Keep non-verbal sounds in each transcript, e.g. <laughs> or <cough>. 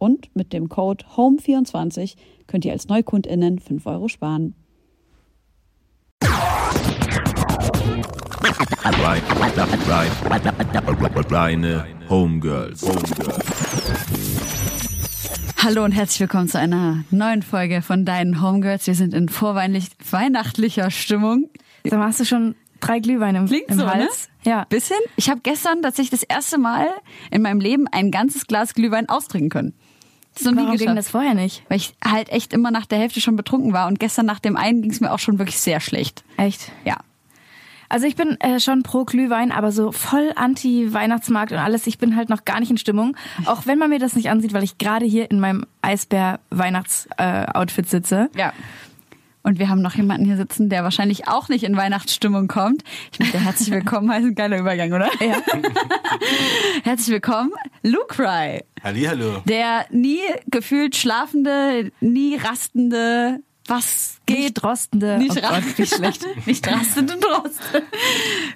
Und mit dem Code HOME24 könnt ihr als NeukundInnen 5 Euro sparen. Reine Homegirls. Hallo und herzlich willkommen zu einer neuen Folge von Deinen Homegirls. Wir sind in vorweihnachtlicher Stimmung. Mal, hast du schon drei Glühweine im, Klingt im so, ne? Hals? Ja. Bisschen. Ich habe gestern tatsächlich das erste Mal in meinem Leben ein ganzes Glas Glühwein austrinken können. Das nie Warum ging das vorher nicht? Weil ich halt echt immer nach der Hälfte schon betrunken war und gestern nach dem einen ging es mir auch schon wirklich sehr schlecht. Echt? Ja. Also ich bin äh, schon pro Glühwein, aber so voll anti-Weihnachtsmarkt und alles. Ich bin halt noch gar nicht in Stimmung. <laughs> Auch wenn man mir das nicht ansieht, weil ich gerade hier in meinem Eisbär-Weihnachts-Outfit sitze. Ja. Und wir haben noch jemanden hier sitzen, der wahrscheinlich auch nicht in Weihnachtsstimmung kommt. Ich möchte herzlich willkommen heißen. Geiler Übergang, oder? Ja. <laughs> herzlich willkommen, Luke Rye. Hallihallo. Der nie gefühlt schlafende, nie rastende, was geht? Nicht rostende. Nicht, oh Gott, wie schlecht. <laughs> nicht rastende Droste.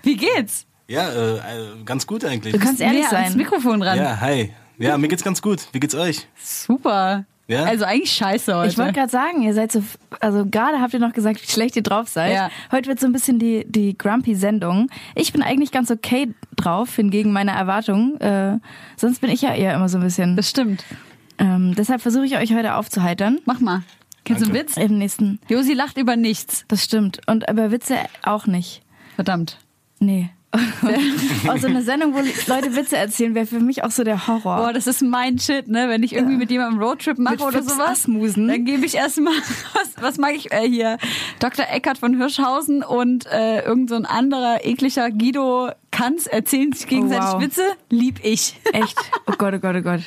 Wie geht's? Ja, äh, äh, ganz gut eigentlich. Du kannst ehrlich ans sein. Mikrofon ran. ja, hi. Ja, mir geht's ganz gut. Wie geht's euch? Super. Ja? Also eigentlich scheiße heute. Ich wollte gerade sagen, ihr seid so, also gerade habt ihr noch gesagt, wie schlecht ihr drauf seid. Ja. Heute wird so ein bisschen die, die Grumpy-Sendung. Ich bin eigentlich ganz okay drauf, hingegen meine Erwartungen. Äh, sonst bin ich ja eher immer so ein bisschen. das stimmt. Ähm, deshalb versuche ich euch heute aufzuheiter. Mach mal. Kennst du einen Danke. Witz? Im nächsten. Josi lacht über nichts. Das stimmt. Und über Witze auch nicht. Verdammt. Nee. Auch so eine Sendung, wo Leute Witze erzählen, wäre für mich auch so der Horror. Boah, das ist mein Shit, ne? Wenn ich irgendwie mit jemandem Roadtrip mache Mit oder Fips sowas, Asmussen. dann gebe ich erstmal, <laughs> was, was mag ich äh, hier? Dr. Eckert von Hirschhausen und äh, irgend so ein anderer ekliger Guido Kanz erzählen sich gegenseitig Oh, wow. Witze. Lieb ich. Echt? Oh Gott, oh Gott, oh Gott.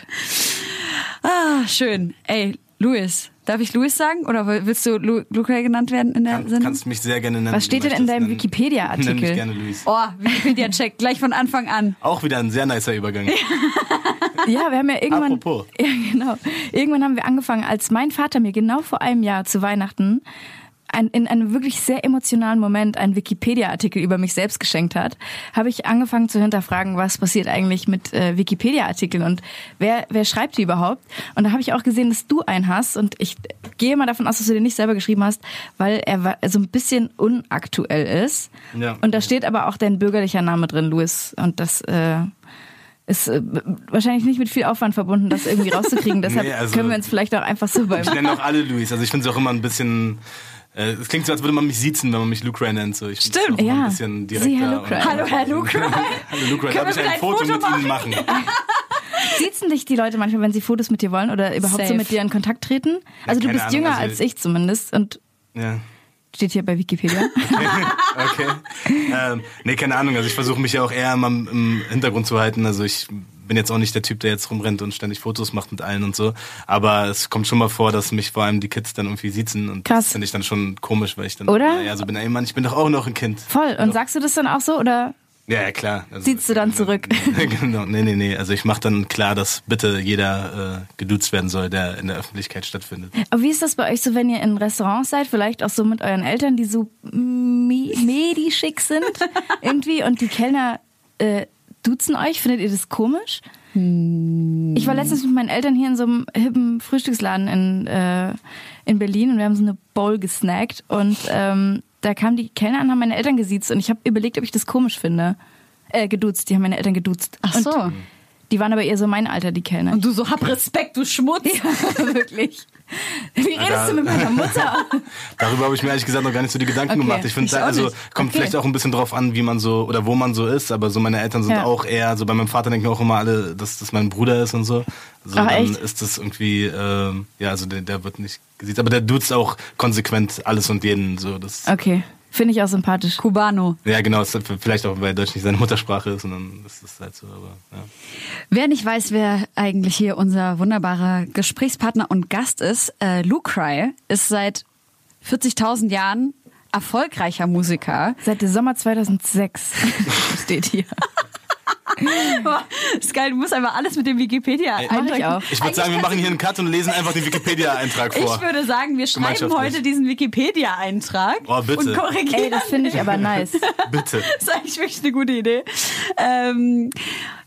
Ah, schön. Ey, Luis. Darf ich Luis sagen? Oder willst du Lu Luca genannt werden in der Kann, Sendung? kannst mich sehr gerne nennen. Was steht denn in deinem Wikipedia-Artikel? Nenn mich gerne Luis. Oh, Wikipedia-Check, gleich von Anfang an. <laughs> Auch wieder ein sehr nicer Übergang. <laughs> Ja, wir haben ja irgendwann. Apropos. <laughs> Ja, genau. Irgendwann haben wir angefangen, als mein Vater mir genau vor einem Jahr zu Weihnachten ein, in einem wirklich sehr emotionalen Moment einen Wikipedia-Artikel über mich selbst geschenkt hat, habe ich angefangen zu hinterfragen, was passiert eigentlich mit äh, Wikipedia-Artikeln und wer, wer schreibt die überhaupt? Und da habe ich auch gesehen, dass du einen hast und ich gehe mal davon aus, dass du den nicht selber geschrieben hast, weil er so ein bisschen unaktuell ist. Ja. Und da steht aber auch dein bürgerlicher Name drin, Louis. Und das äh, ist äh, wahrscheinlich nicht mit viel Aufwand verbunden, das irgendwie rauszukriegen. <laughs> Deshalb Nee, also- können wir uns vielleicht auch einfach so beim Ich nenne auch alle Luis. Also ich finde es auch immer ein bisschen. Äh, Es klingt so, als würde man mich siezen, wenn man mich Luke Ray nennt. So, ich Stimmt. Ja. Ein bisschen direkter Sie, Herr Ray. Hallo, Herr Luke. <laughs> Hallo. Können Darf wir ich ein vielleicht ein Foto Foto mit Ihnen machen? <laughs> Siezen dich die Leute manchmal, wenn sie Fotos mit dir wollen oder überhaupt Safe. so mit dir in Kontakt treten? Also du keine bist Ahnung, jünger also- als ich zumindest und Ja. steht hier bei Wikipedia. <laughs> Okay. ähm, nee, keine Ahnung. Also ich versuche mich ja auch eher im Hintergrund zu halten. Also ich bin jetzt auch nicht der Typ, der jetzt rumrennt und ständig Fotos macht mit allen und so. Aber es kommt schon mal vor, dass mich vor allem die Kids dann irgendwie siezen. Und Krass. das finde ich dann schon komisch, weil ich dann Oder? ja so bin, ey Mann, ich bin doch auch noch ein Kind. Voll. Und sagst du das dann auch so oder Ja, ja, klar. Also, Ziehst du dann zurück? <laughs> genau, nee, nee, nee. Also ich mache dann klar, dass bitte jeder äh, geduzt werden soll, der in der Öffentlichkeit stattfindet. Aber wie ist das bei euch so, wenn ihr in Restaurants seid, vielleicht auch so mit euren Eltern, die so me- medi-schick sind <laughs> irgendwie und die Kellner äh, duzen euch? Findet ihr das komisch? Ich war letztens mit meinen Eltern hier in so einem hippen Frühstücksladen in, äh, in Berlin und wir haben so eine Bowl gesnackt und ähm, da kamen die Kellner an, haben meine Eltern gesiezt und ich habe überlegt, ob ich das komisch finde. Äh, geduzt, die haben meine Eltern geduzt. Ach Und so. Die waren aber eher so mein Alter, die Kellner. Und du so, hab Respekt, du Schmutz. Ja, <laughs> wirklich. Wie redest da- du mit meiner <laughs> Mutter? Darüber habe ich mir ehrlich gesagt noch gar nicht so die Gedanken Okay, gemacht. Ich finde, also kommt Okay. vielleicht auch ein bisschen drauf an, wie man so oder wo man so ist. Aber so meine Eltern sind Ja. auch eher, so bei meinem Vater denken auch immer alle, dass das mein Bruder ist und so. So Ach, dann echt? ist das irgendwie, ähm, ja, also der, der wird nicht gesehen. Aber der duzt auch konsequent alles und jeden. So, das, Okay, finde ich auch sympathisch. Cubano. Ja, genau, ist vielleicht auch, weil Deutsch nicht seine Muttersprache ist und dann ist das halt so. Aber, ja. Wer nicht weiß, wer eigentlich hier unser wunderbarer Gesprächspartner und Gast ist, äh, Lucry ist seit 40.000 Jahren erfolgreicher Musiker. Seit dem Sommer 2006 <laughs> steht hier. Boah, ist geil, du musst einfach alles mit dem Wikipedia Mach ich. Ich würde sagen, wir machen hier einen Cut und lesen einfach den Wikipedia-Eintrag vor. Ich würde sagen, wir schreiben heute diesen Wikipedia-Eintrag Oh, und korrigieren. Ey, das finde ich aber nice. <laughs> Bitte. Das ist eigentlich wirklich eine gute Idee. Ähm,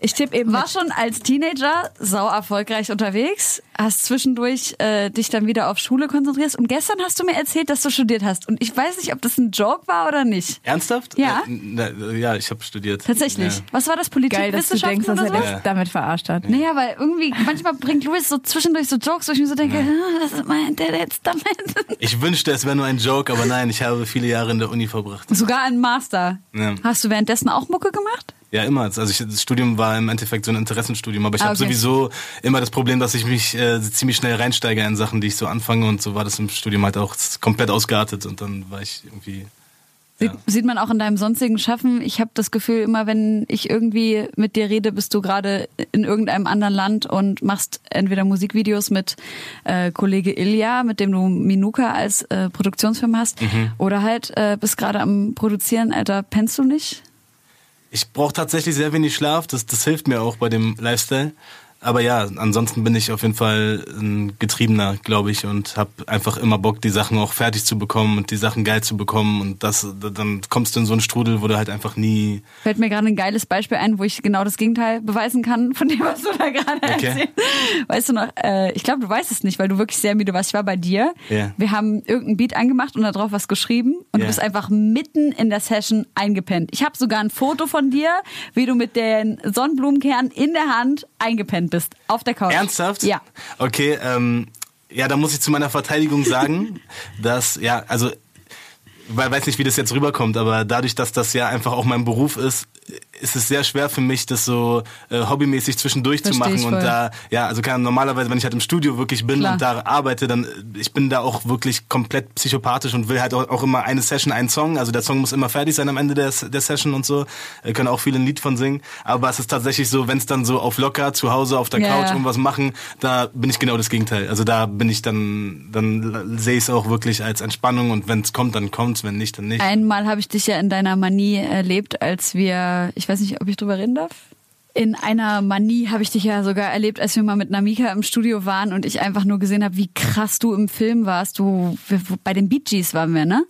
Ich tippe eben war mit. schon als Teenager sau erfolgreich unterwegs, hast zwischendurch äh, dich dann wieder auf Schule konzentriert und gestern hast du mir erzählt, dass du studiert hast und ich weiß nicht, ob das ein Joke war oder nicht. Ernsthaft? Ja. Äh, na, ja, ich habe studiert. Tatsächlich. Ja. Was war das? Geil, dass du denkst, dass er dich damit verarscht hat. Naja, weil irgendwie, manchmal bringt Louis so zwischendurch so Jokes, wo ich mir so denke, ah, was meint der jetzt damit? Ich wünschte, es wäre nur ein Joke, aber nein, ich habe viele Jahre in der Uni verbracht. Sogar ein Master. Ja. Hast du währenddessen auch Mucke gemacht? Ja, immer. Also ich, das Studium war im Endeffekt so ein Interessenstudium, aber ich Ah, habe okay. sowieso immer das Problem, dass ich mich äh, ziemlich schnell reinsteige in Sachen, die ich so anfange und so war das im Studium halt auch komplett ausgeartet und dann war ich irgendwie Sieht, Ja. sieht man auch in deinem sonstigen Schaffen. Ich habe das Gefühl, immer wenn ich irgendwie mit dir rede, bist du gerade in irgendeinem anderen Land und machst entweder Musikvideos mit äh, Kollege Ilja, mit dem du Minuka als äh, Produktionsfirma hast, Mhm. oder halt äh, bist gerade am Produzieren. Alter, pennst du nicht? Ich brauche tatsächlich sehr wenig Schlaf, das, das hilft mir auch bei dem Lifestyle. Aber ja, ansonsten bin ich auf jeden Fall ein Getriebener, glaube ich, und habe einfach immer Bock, die Sachen auch fertig zu bekommen und die Sachen geil zu bekommen. Und das, dann kommst du in so einen Strudel, wo du halt einfach nie. Fällt mir gerade ein geiles Beispiel ein, wo ich genau das Gegenteil beweisen kann von dem, was du da gerade Okay. erzählst. Weißt du noch, äh, ich glaube, du weißt es nicht, weil du wirklich sehr müde warst. Ich war bei dir. Ja. Wir haben irgendein Beat angemacht und da drauf was geschrieben und Ja. du bist einfach mitten in der Session eingepennt. Ich habe sogar ein Foto von dir, wie du mit den Sonnenblumenkernen in der Hand eingepennt bist. Auf der Couch. Ernsthaft? Ja. Okay, ähm, ja, da muss ich zu meiner Verteidigung sagen, <laughs> dass, ja, also, weil weiß nicht, wie das jetzt rüberkommt, aber dadurch, dass das ja einfach auch mein Beruf ist, ist es sehr schwer für mich, das so äh, hobbymäßig zwischendurch zu Versteh machen ich und da, ja, also kann normalerweise, wenn ich halt im Studio wirklich bin Klar. und da arbeite, dann, äh, ich bin da auch wirklich komplett psychopathisch und will halt auch, auch immer eine Session, einen Song, also der Song muss immer fertig sein am Ende der, der Session und so, äh, können auch viele ein Lied von singen, aber es ist tatsächlich so, wenn es dann so auf locker zu Hause auf der Ja, Couch ja. irgendwas machen, da bin ich genau das Gegenteil. Also da bin ich dann, dann sehe ich es auch wirklich als Entspannung und wenn es kommt, dann kommt's, wenn nicht, dann nicht. Einmal habe ich dich ja in deiner Manie erlebt, als wir, ich weiß nicht, ob ich drüber reden darf. In einer Manie habe ich dich ja sogar erlebt, als wir mal mit Namika im Studio waren und ich einfach nur gesehen habe, wie krass du im Film warst. Du wir- bei den Bee Gees waren wir, ne?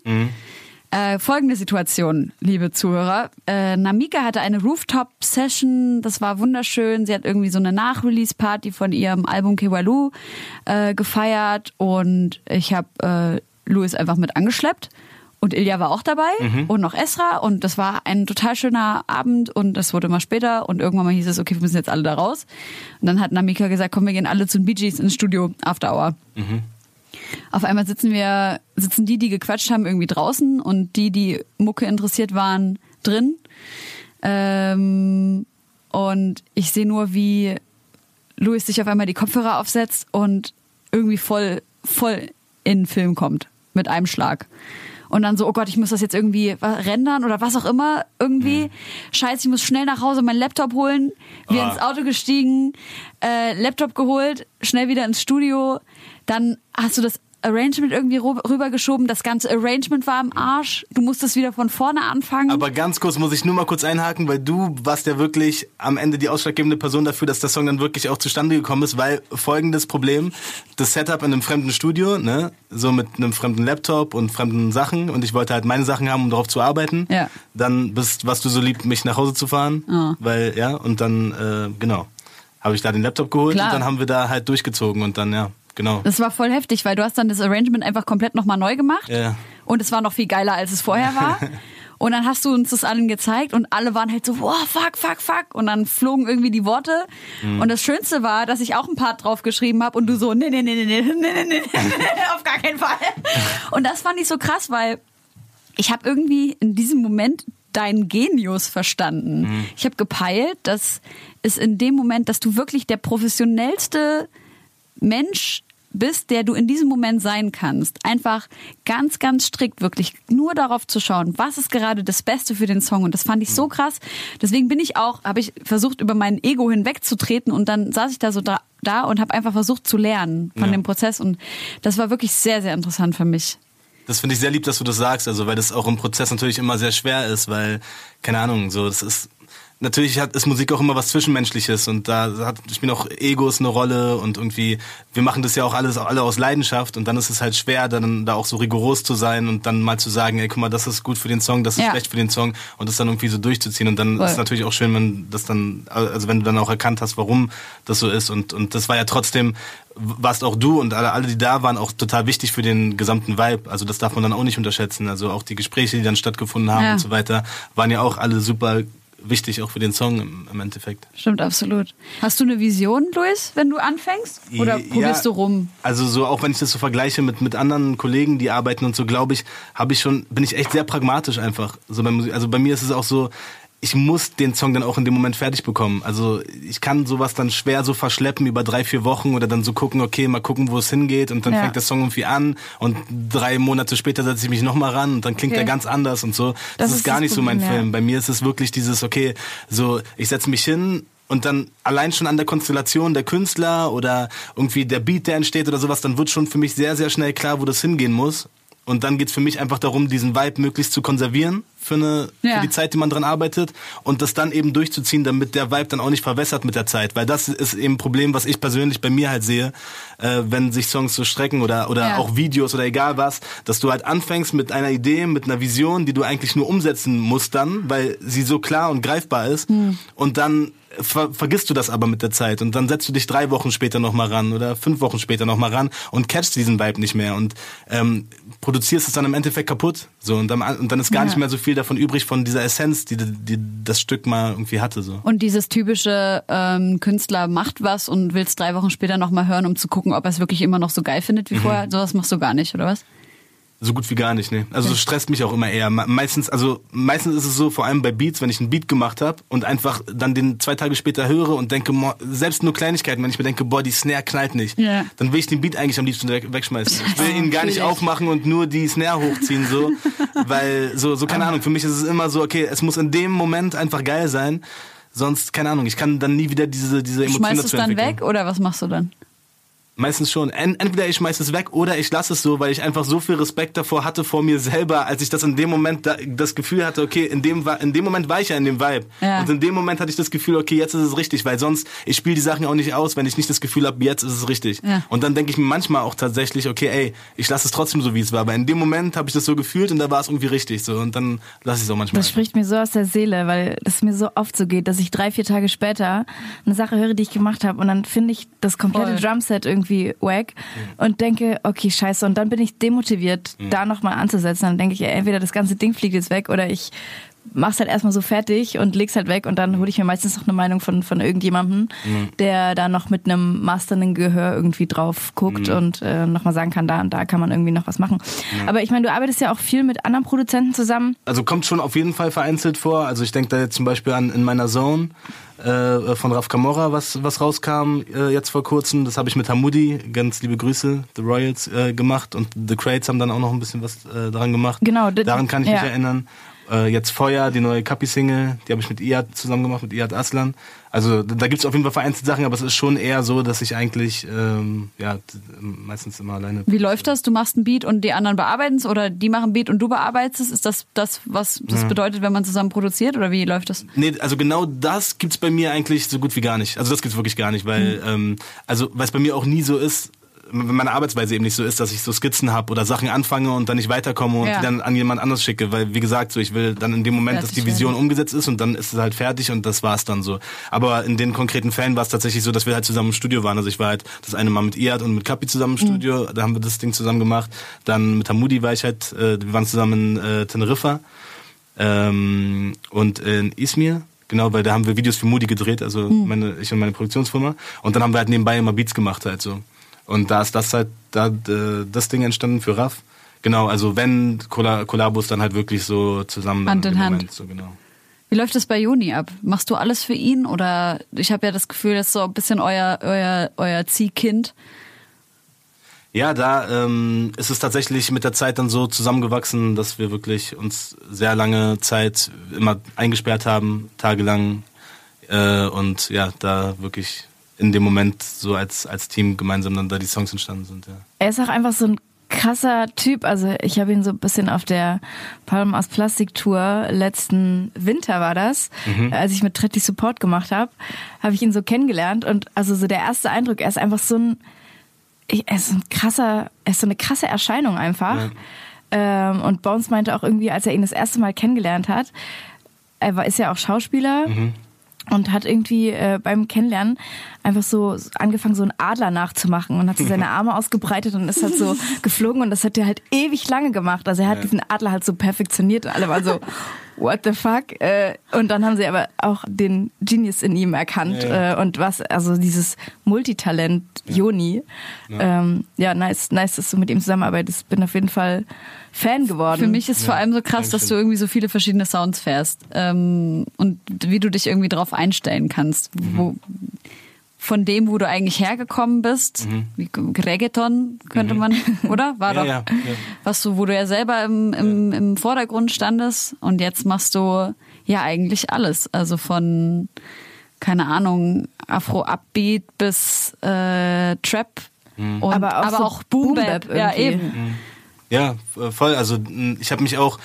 Äh, folgende Situation, liebe Zuhörer. Äh, Namika hatte eine Rooftop-Session, das war wunderschön. Sie hat irgendwie so eine Nach-Release-Party von ihrem Album Kewalu äh, gefeiert und ich habe äh, Louis einfach mit angeschleppt. Und Ilja war auch dabei und noch Esra und das war ein total schöner Abend und es wurde immer später und irgendwann mal hieß es, okay, wir müssen jetzt alle da raus. Und dann hat Namika gesagt, komm, wir gehen alle zu den Bee Gees ins Studio, After Hour. Auf einmal sitzen wir, sitzen die, die gequatscht haben, irgendwie draußen und die, die Mucke interessiert waren, drin. Ähm, und ich sehe nur, wie Louis sich auf einmal die Kopfhörer aufsetzt und irgendwie voll, voll in den Film kommt. Mit einem Schlag. Und dann so, oh Gott, ich muss das jetzt irgendwie rendern oder was auch immer. Irgendwie. Scheiße, ich muss schnell nach Hause meinen Laptop holen. Wir Ah. ins Auto gestiegen, äh, Laptop geholt, schnell wieder ins Studio. Dann hast du das Arrangement irgendwie rübergeschoben. Das ganze Arrangement war am Arsch. Du musstest wieder von vorne anfangen. Aber ganz kurz muss ich nur mal kurz einhaken, weil du warst ja wirklich am Ende die ausschlaggebende Person dafür, dass der Song dann wirklich auch zustande gekommen ist, weil folgendes Problem, das Setup in einem fremden Studio, ne, so mit einem fremden Laptop und fremden Sachen und ich wollte halt meine Sachen haben, um darauf zu arbeiten. Ja. Dann bist, warst du so lieb, mich nach Hause zu fahren, Ah. weil, ja, und dann, äh, genau, habe ich da den Laptop geholt Klar. und dann haben wir da halt durchgezogen und dann, ja, genau. Das war voll heftig, weil du hast dann das Arrangement einfach komplett nochmal neu gemacht. Ja. Und es war noch viel geiler, als es vorher war. <laughs> Und dann hast du uns das allen gezeigt und alle waren halt so, boah, fuck, fuck, fuck. Und dann flogen irgendwie die Worte. Und das Schönste war, dass ich auch ein Part drauf geschrieben habe und du so, nee, nee, nee, <laughs> nee, nee, nee, nee, nee, nee, auf gar keinen Fall. <laughs> Und das fand ich so krass, weil ich habe irgendwie in diesem Moment deinen Genius verstanden. Ich habe gepeilt, dass es in dem Moment, dass du wirklich der professionellste Mensch bist, der du in diesem Moment sein kannst. Einfach ganz, ganz strikt wirklich nur darauf zu schauen, was ist gerade das Beste für den Song. Und das fand ich so krass. Deswegen bin ich auch, habe ich versucht, über mein Ego hinwegzutreten und dann saß ich da so da, da und habe einfach versucht zu lernen von Ja. dem Prozess. Und das war wirklich sehr, sehr interessant für mich. Das finde ich sehr lieb, dass du das sagst, also weil das auch im Prozess natürlich immer sehr schwer ist, weil, keine Ahnung, so, das ist, natürlich hat, ist Musik auch immer was Zwischenmenschliches und da hat, spielen auch Egos eine Rolle und irgendwie, wir machen das ja auch alles, alle aus Leidenschaft und dann ist es halt schwer, dann da auch so rigoros zu sein und dann mal zu sagen, ey, guck mal, das ist gut für den Song, das ist Ja. schlecht für den Song und das dann irgendwie so durchzuziehen und dann Voll. ist es natürlich auch schön, wenn das dann, also wenn du dann auch erkannt hast, warum das so ist und, und das war ja trotzdem, warst auch du und alle, alle, die da waren, auch total wichtig für den gesamten Vibe. Also das darf man dann auch nicht unterschätzen. Also auch die Gespräche, die dann stattgefunden haben Ja. und so weiter, waren ja auch alle super wichtig, auch für den Song im, im Endeffekt. Stimmt, absolut. Hast du eine Vision, Luis, wenn du anfängst? Oder Ja, probierst du rum? Also so auch wenn ich das so vergleiche mit mit anderen Kollegen, die arbeiten und so, glaube ich, habe ich schon bin ich echt sehr pragmatisch einfach. So bei Musik, also bei mir ist es auch so, ich muss den Song dann auch in dem Moment fertig bekommen. Also ich kann sowas dann schwer so verschleppen über drei, vier Wochen oder dann so gucken, okay, mal gucken, wo es hingeht und dann Ja. fängt der Song irgendwie an und drei Monate später setze ich mich nochmal ran und dann klingt Okay. er ganz anders und so. Das, Das ist ist gar nicht so mein Problem, ja. Film. Bei mir ist es wirklich dieses, okay, so ich setze mich hin und dann allein schon an der Konstellation der Künstler oder irgendwie der Beat, der entsteht oder sowas, dann wird schon für mich sehr, sehr schnell klar, wo das hingehen muss. Und dann geht's für mich einfach darum, diesen Vibe möglichst zu konservieren für, eine, Ja. für die Zeit, die man dran arbeitet und das dann eben durchzuziehen, damit der Vibe dann auch nicht verwässert mit der Zeit. Weil das ist eben ein Problem, was ich persönlich bei mir halt sehe, äh, wenn sich Songs so strecken oder, oder Ja. auch Videos oder egal was, dass du halt anfängst mit einer Idee, mit einer Vision, die du eigentlich nur umsetzen musst dann, weil sie so klar und greifbar ist. Und dann ver vergisst du das aber mit der Zeit und dann setzt du dich drei Wochen später nochmal ran oder fünf Wochen später nochmal ran und catchst diesen Vibe nicht mehr und ähm, produzierst es dann im Endeffekt kaputt. So und dann, und dann ist gar Ja. nicht mehr so viel davon übrig von dieser Essenz, die, die das Stück mal irgendwie hatte. So. Und dieses typische ähm, Künstler macht was und willst drei Wochen später nochmal hören, um zu gucken, ob er es wirklich immer noch so geil findet wie Mhm. vorher. Sowas machst du gar nicht, oder was? So gut wie gar nicht, ne. Also das stresst mich auch immer eher. Me- Meistens, also meistens ist es so, vor allem bei Beats, wenn ich einen Beat gemacht habe und einfach dann den zwei Tage später höre und denke, selbst nur Kleinigkeiten, wenn ich mir denke, boah, die Snare knallt nicht, Ja. dann will ich den Beat eigentlich am liebsten weg- wegschmeißen. Ich will <laughs> ihn gar nicht aufmachen und nur die Snare hochziehen, so, <laughs> weil so, so keine Ahnung. Für mich ist es immer so, okay, es muss in dem Moment einfach geil sein. Sonst, keine Ahnung, ich kann dann nie wieder diese, diese Emotionen Schmeißt es dazu dann weg oder was machst du dann? Meistens schon. En entweder ich schmeiß es weg oder ich lasse es so, weil ich einfach so viel Respekt davor hatte vor mir selber, als ich das in dem Moment da, das Gefühl hatte, okay, in dem, in dem Moment war ich ja in dem Vibe. Ja. Und in dem Moment hatte ich das Gefühl, okay, jetzt ist es richtig, weil sonst, ich spiele die Sachen auch nicht aus, wenn ich nicht das Gefühl habe, jetzt ist es richtig. Ja. Und dann denke ich mir manchmal auch tatsächlich, okay, ey, ich lasse es trotzdem so, wie es war. Aber in dem Moment habe ich das so gefühlt und da war es irgendwie richtig. So. Und dann lasse ich es auch manchmal. Das spricht mir so aus der Seele, weil es mir so oft so geht, dass ich drei, vier Tage später eine Sache höre, die ich gemacht habe und dann finde ich das komplette Voll. Drumset irgendwie wack und denke, okay, scheiße. Und dann bin ich demotiviert, da nochmal anzusetzen. Dann denke ich, ey, entweder das ganze Ding fliegt jetzt weg oder ich mach's halt erstmal so fertig und leg's halt weg und dann hole ich mir meistens noch eine Meinung von, von irgendjemandem, der da noch mit einem masternden Gehör irgendwie drauf guckt und äh, nochmal sagen kann, da und da kann man irgendwie noch was machen. Aber ich meine, du arbeitest ja auch viel mit anderen Produzenten zusammen. Also kommt schon auf jeden Fall vereinzelt vor. Also ich denke da jetzt zum Beispiel an In meiner Zone äh, von Raf Camorra, was, was rauskam äh, jetzt vor kurzem. Das habe ich mit Hamudi, ganz liebe Grüße, The Royals, äh, gemacht. Und The Crates haben dann auch noch ein bisschen was äh, daran gemacht. Genau, Daran kann ich ja. mich erinnern. Äh, jetzt Feuer, die neue Kapi-Single, die habe ich mit Iyad zusammen gemacht, mit Iyad Aslan. Also da gibt's auf jeden Fall vereinzelt Sachen, aber es ist schon eher so, dass ich eigentlich ähm, ja, meistens immer alleine Wie läuft das? Du machst ein Beat und die anderen bearbeiten es oder die machen Beat und du bearbeitest es? Ist das das, was das bedeutet, wenn man zusammen produziert oder wie läuft das? Nee, also genau das gibt's bei mir eigentlich so gut wie gar nicht. Also das gibt's wirklich gar nicht, weil ähm, also weil es bei mir auch nie so ist, wenn meine Arbeitsweise eben nicht so ist, dass ich so Skizzen habe oder Sachen anfange und dann nicht weiterkomme und Ja. die dann an jemand anderes schicke, weil wie gesagt, so ich will dann in dem Moment, dass die Fertig Vision werden. umgesetzt ist und dann ist es halt fertig und das war's dann so. Aber in den konkreten Fällen war es tatsächlich so, dass wir halt zusammen im Studio waren. Also ich war halt das eine Mal mit Iad und mit Kapi zusammen im Studio, da haben wir das Ding zusammen gemacht. Dann mit Hamudi war ich halt, äh, wir waren zusammen in äh, Teneriffa. ähm, und in Izmir. Genau, weil da haben wir Videos für Moody gedreht, also meine, ich und meine Produktionsfirma. Und dann haben wir halt nebenbei immer Beats gemacht halt so. Und da ist das halt, da äh, das Ding entstanden für Raff. Genau, also wenn Kolla- Kollabos dann halt wirklich so zusammen Hand in Hand. Moment, so genau. Wie läuft das bei Joni ab? Machst du alles für ihn oder ich habe ja das Gefühl, das ist so ein bisschen euer euer euer Ziehkind. Ja, da ähm, ist es tatsächlich mit der Zeit dann so zusammengewachsen, dass wir wirklich uns sehr lange Zeit immer eingesperrt haben, tagelang. Äh, und ja, da wirklich in dem Moment so als, als Team gemeinsam dann da die Songs entstanden sind. Ja. Er ist auch einfach so ein krasser Typ. Also ich habe ihn so ein bisschen auf der Palm aus Plastik Tour letzten Winter war das, als ich mit Tretti Support gemacht habe, habe ich ihn so kennengelernt und also so der erste Eindruck, er ist einfach so ein er ist so ein krasser, er ist so eine krasse Erscheinung einfach. Ähm, und Bones meinte auch irgendwie, als er ihn das erste Mal kennengelernt hat, er war, ist ja auch Schauspieler und hat irgendwie äh, beim Kennenlernen einfach so angefangen, so einen Adler nachzumachen und hat so seine <laughs> Arme ausgebreitet und ist halt so <laughs> geflogen und das hat er halt ewig lange gemacht. Also er hat diesen Adler halt so perfektioniert und alle waren so, <laughs> what the fuck? Äh, und dann haben sie aber auch den Genius in ihm erkannt Ja, Äh, und was, also dieses Multitalent Joni. Ja. Ähm, ja, nice, nice, dass du mit ihm zusammenarbeitest. Bin auf jeden Fall Fan geworden. Für mich ist vor allem so krass, dass du irgendwie so viele verschiedene Sounds fährst ähm, und wie du dich irgendwie drauf einstellen kannst. Wo, von dem, wo du eigentlich hergekommen bist, wie Reggaeton könnte man, <laughs> oder? War Ja, doch. ja, ja. Was du, wo du ja selber im, im, im Vordergrund standest und jetzt machst du ja eigentlich alles. Also von, keine Ahnung, Afro-Upbeat bis äh, Trap. Und, Aber auch so auch Boom Boom-Bap Bap. Ja, irgendwie. eben. Ja, äh, voll. Also ich habe mich auch,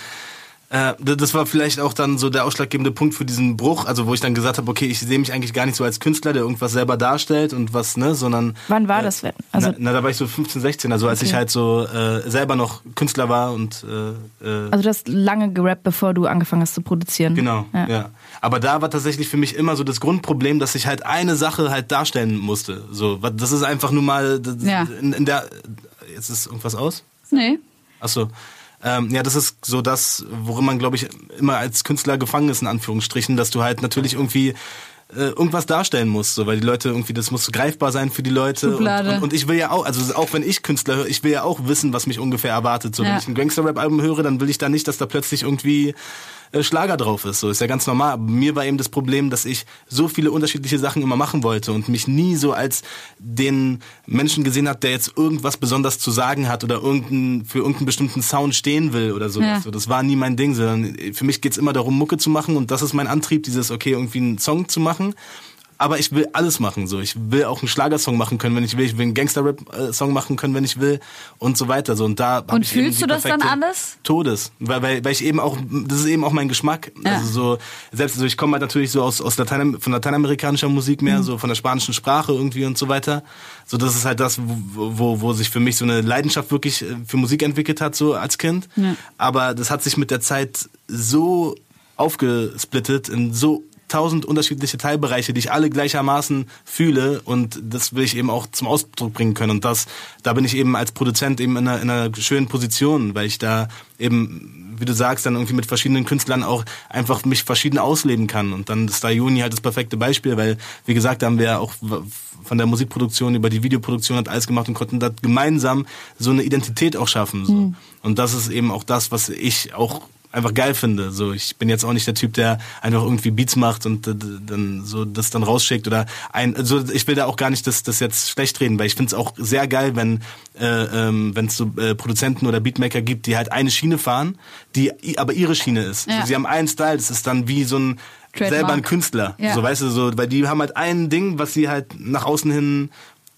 äh, das war vielleicht auch dann so der ausschlaggebende Punkt für diesen Bruch, also wo ich dann gesagt habe, okay, ich sehe mich eigentlich gar nicht so als Künstler, der irgendwas selber darstellt und was, ne, sondern Wann war das? Also, na, na, da war ich so 15, 16, also als Okay. ich halt so äh, selber noch Künstler war und äh, äh, also du hast lange gerappt, bevor du angefangen hast zu produzieren. Genau, Ja. ja. Aber da war tatsächlich für mich immer so das Grundproblem, dass ich halt eine Sache halt darstellen musste. So, das ist einfach nur mal das, Ja. in, in der. Jetzt ist irgendwas aus? Nee. Achso. Ähm, ja, das ist so das, worin man, glaube ich, immer als Künstler gefangen ist, in Anführungsstrichen, dass du halt natürlich irgendwie äh, irgendwas darstellen musst, so, weil die Leute irgendwie, das muss greifbar sein für die Leute. Und, und, und ich will ja auch, also auch wenn ich Künstler höre, ich will ja auch wissen, was mich ungefähr erwartet. So, Ja. wenn ich ein Gangster-Rap-Album höre, dann will ich da nicht, dass da plötzlich irgendwie äh, Schlager drauf ist. So ist ja ganz normal. Aber mir war eben das Problem, dass ich so viele unterschiedliche Sachen immer machen wollte und mich nie so als den Menschen gesehen hat, der jetzt irgendwas besonders zu sagen hat oder irgendein, für irgendeinen bestimmten Sound stehen will oder so. Ja. so das war nie mein Ding, sondern für mich geht's immer darum, Mucke zu machen und das ist mein Antrieb, dieses, okay, irgendwie einen Song zu machen. Aber ich will alles machen, so. Ich will auch einen Schlagersong machen können, wenn ich will. Ich will einen Gangster-Rap-Song machen können, wenn ich will. Und so weiter, so. Und da Und fühlst du das dann alles? Todes, weil, weil, weil ich eben auch, das ist eben auch mein Geschmack. Ja. Also so, selbst, also ich komme halt natürlich so aus, aus Latein, von lateinamerikanischer Musik Mhm. mehr, so von der spanischen Sprache irgendwie und so weiter. So, das ist halt das, wo, wo, wo sich für mich so eine Leidenschaft wirklich äh, für Musik entwickelt hat, so als Kind. Ja. Aber das hat sich mit der Zeit so aufgesplittet in so tausend unterschiedliche Teilbereiche, die ich alle gleichermaßen fühle und das will ich eben auch zum Ausdruck bringen können. Und das, da bin ich eben als Produzent eben in einer, in einer schönen Position, weil ich da eben, wie du sagst, dann irgendwie mit verschiedenen Künstlern auch einfach mich verschieden ausleben kann und dann ist da Juni halt das perfekte Beispiel, weil wie gesagt, da haben wir auch von der Musikproduktion über die Videoproduktion hat alles gemacht und konnten da gemeinsam so eine Identität auch schaffen so. und das ist eben auch das, was ich auch einfach geil finde. So, ich bin jetzt auch nicht der Typ, der einfach irgendwie Beats macht und dann so das dann rausschickt oder ein. Also ich will da auch gar nicht das, das jetzt schlecht reden, weil ich finde es auch sehr geil, wenn äh, ähm, wenn es so äh, Produzenten oder Beatmaker gibt, die halt eine Schiene fahren, die aber ihre Schiene ist. Ja. Sie haben einen Style, das ist dann wie so ein Trademark. selber ein Künstler. Ja. So weißt du so, weil die haben halt ein Ding, was sie halt nach außen hin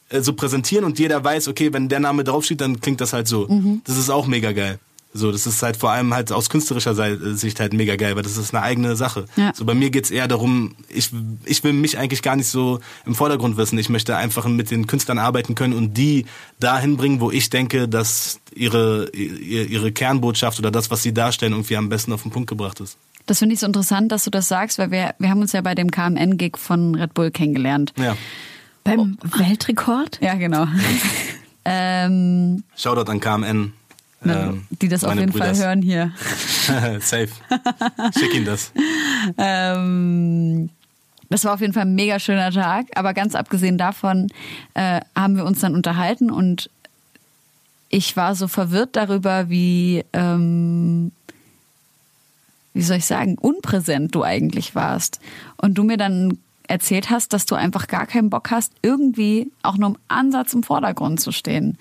äh, so präsentieren und jeder weiß, okay, wenn der Name draufsteht, dann klingt das halt so. Mhm. Das ist auch mega geil. So, das ist halt vor allem halt aus künstlerischer Seite- Sicht halt mega geil, weil das ist eine eigene Sache. Ja. So bei mir geht's eher darum, ich, ich will mich eigentlich gar nicht so im Vordergrund wissen. Ich möchte einfach mit den Künstlern arbeiten können und die dahin bringen, wo ich denke, dass ihre, ihre, Kernbotschaft oder das, was sie darstellen, irgendwie am besten auf den Punkt gebracht ist. Das finde ich so interessant, dass du das sagst, weil wir, wir haben uns ja bei dem KMN-Gig von Red Bull kennengelernt. Ja. Beim Weltrekord? Ja, genau. <laughs> ähm, Shoutout an KMN. Ähm, die das auf jeden Brüders. Fall hören hier. <laughs> Safe. Schick ihm das. <laughs> Ähm, das war auf jeden Fall ein mega schöner Tag, aber ganz abgesehen davon äh, haben wir uns dann unterhalten und ich war so verwirrt darüber, wie, ähm, wie soll ich sagen, unpräsent du eigentlich warst. Und du mir dann erzählt hast, dass du einfach gar keinen Bock hast, irgendwie auch nur im Ansatz im Vordergrund zu stehen.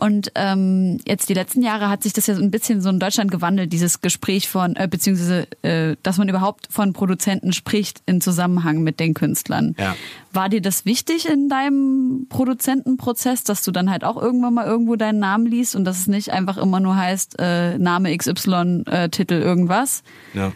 Und ähm, jetzt die letzten Jahre hat sich das ja so ein bisschen so in Deutschland gewandelt, dieses Gespräch von, äh, beziehungsweise, äh, dass man überhaupt von Produzenten spricht in Zusammenhang mit den Künstlern. Ja. War dir das wichtig in deinem Produzentenprozess, dass du dann halt auch irgendwann mal irgendwo deinen Namen liest und dass es nicht einfach immer nur heißt, äh, Name XY, äh, Titel irgendwas? Ja.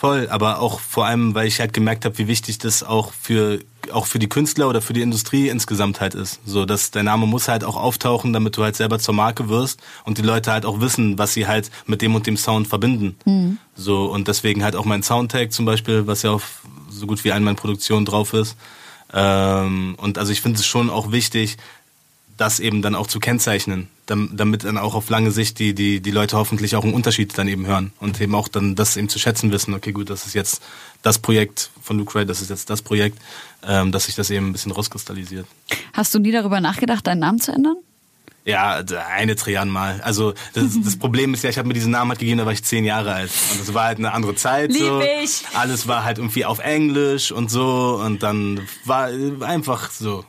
Voll, aber auch vor allem, weil ich halt gemerkt habe, wie wichtig das auch für auch für die Künstler oder für die Industrie insgesamt halt ist. So, dass dein Name muss halt auch auftauchen, damit du halt selber zur Marke wirst und die Leute halt auch wissen, was sie halt mit dem und dem Sound verbinden. So und deswegen halt auch mein Soundtag zum Beispiel, was ja auf so gut wie allen meinen Produktionen drauf ist. Ähm, und also ich finde es schon auch wichtig, das eben dann auch zu kennzeichnen, dam- damit dann auch auf lange Sicht die, die, die Leute hoffentlich auch einen Unterschied dann eben hören und eben auch dann das eben zu schätzen wissen, okay gut, das ist jetzt das Projekt von Luke Ray, das ist jetzt das Projekt, ähm, dass sich das eben ein bisschen rauskristallisiert. Hast du nie darüber nachgedacht, deinen Namen zu ändern? Ja, eine Trillion Mal. Also das, <laughs> das Problem ist ja, ich habe mir diesen Namen halt gegeben, da war ich zehn Jahre alt. Und das war halt eine andere Zeit. so. Lieb ich. Alles war halt irgendwie auf Englisch und so. Und dann war äh, einfach so.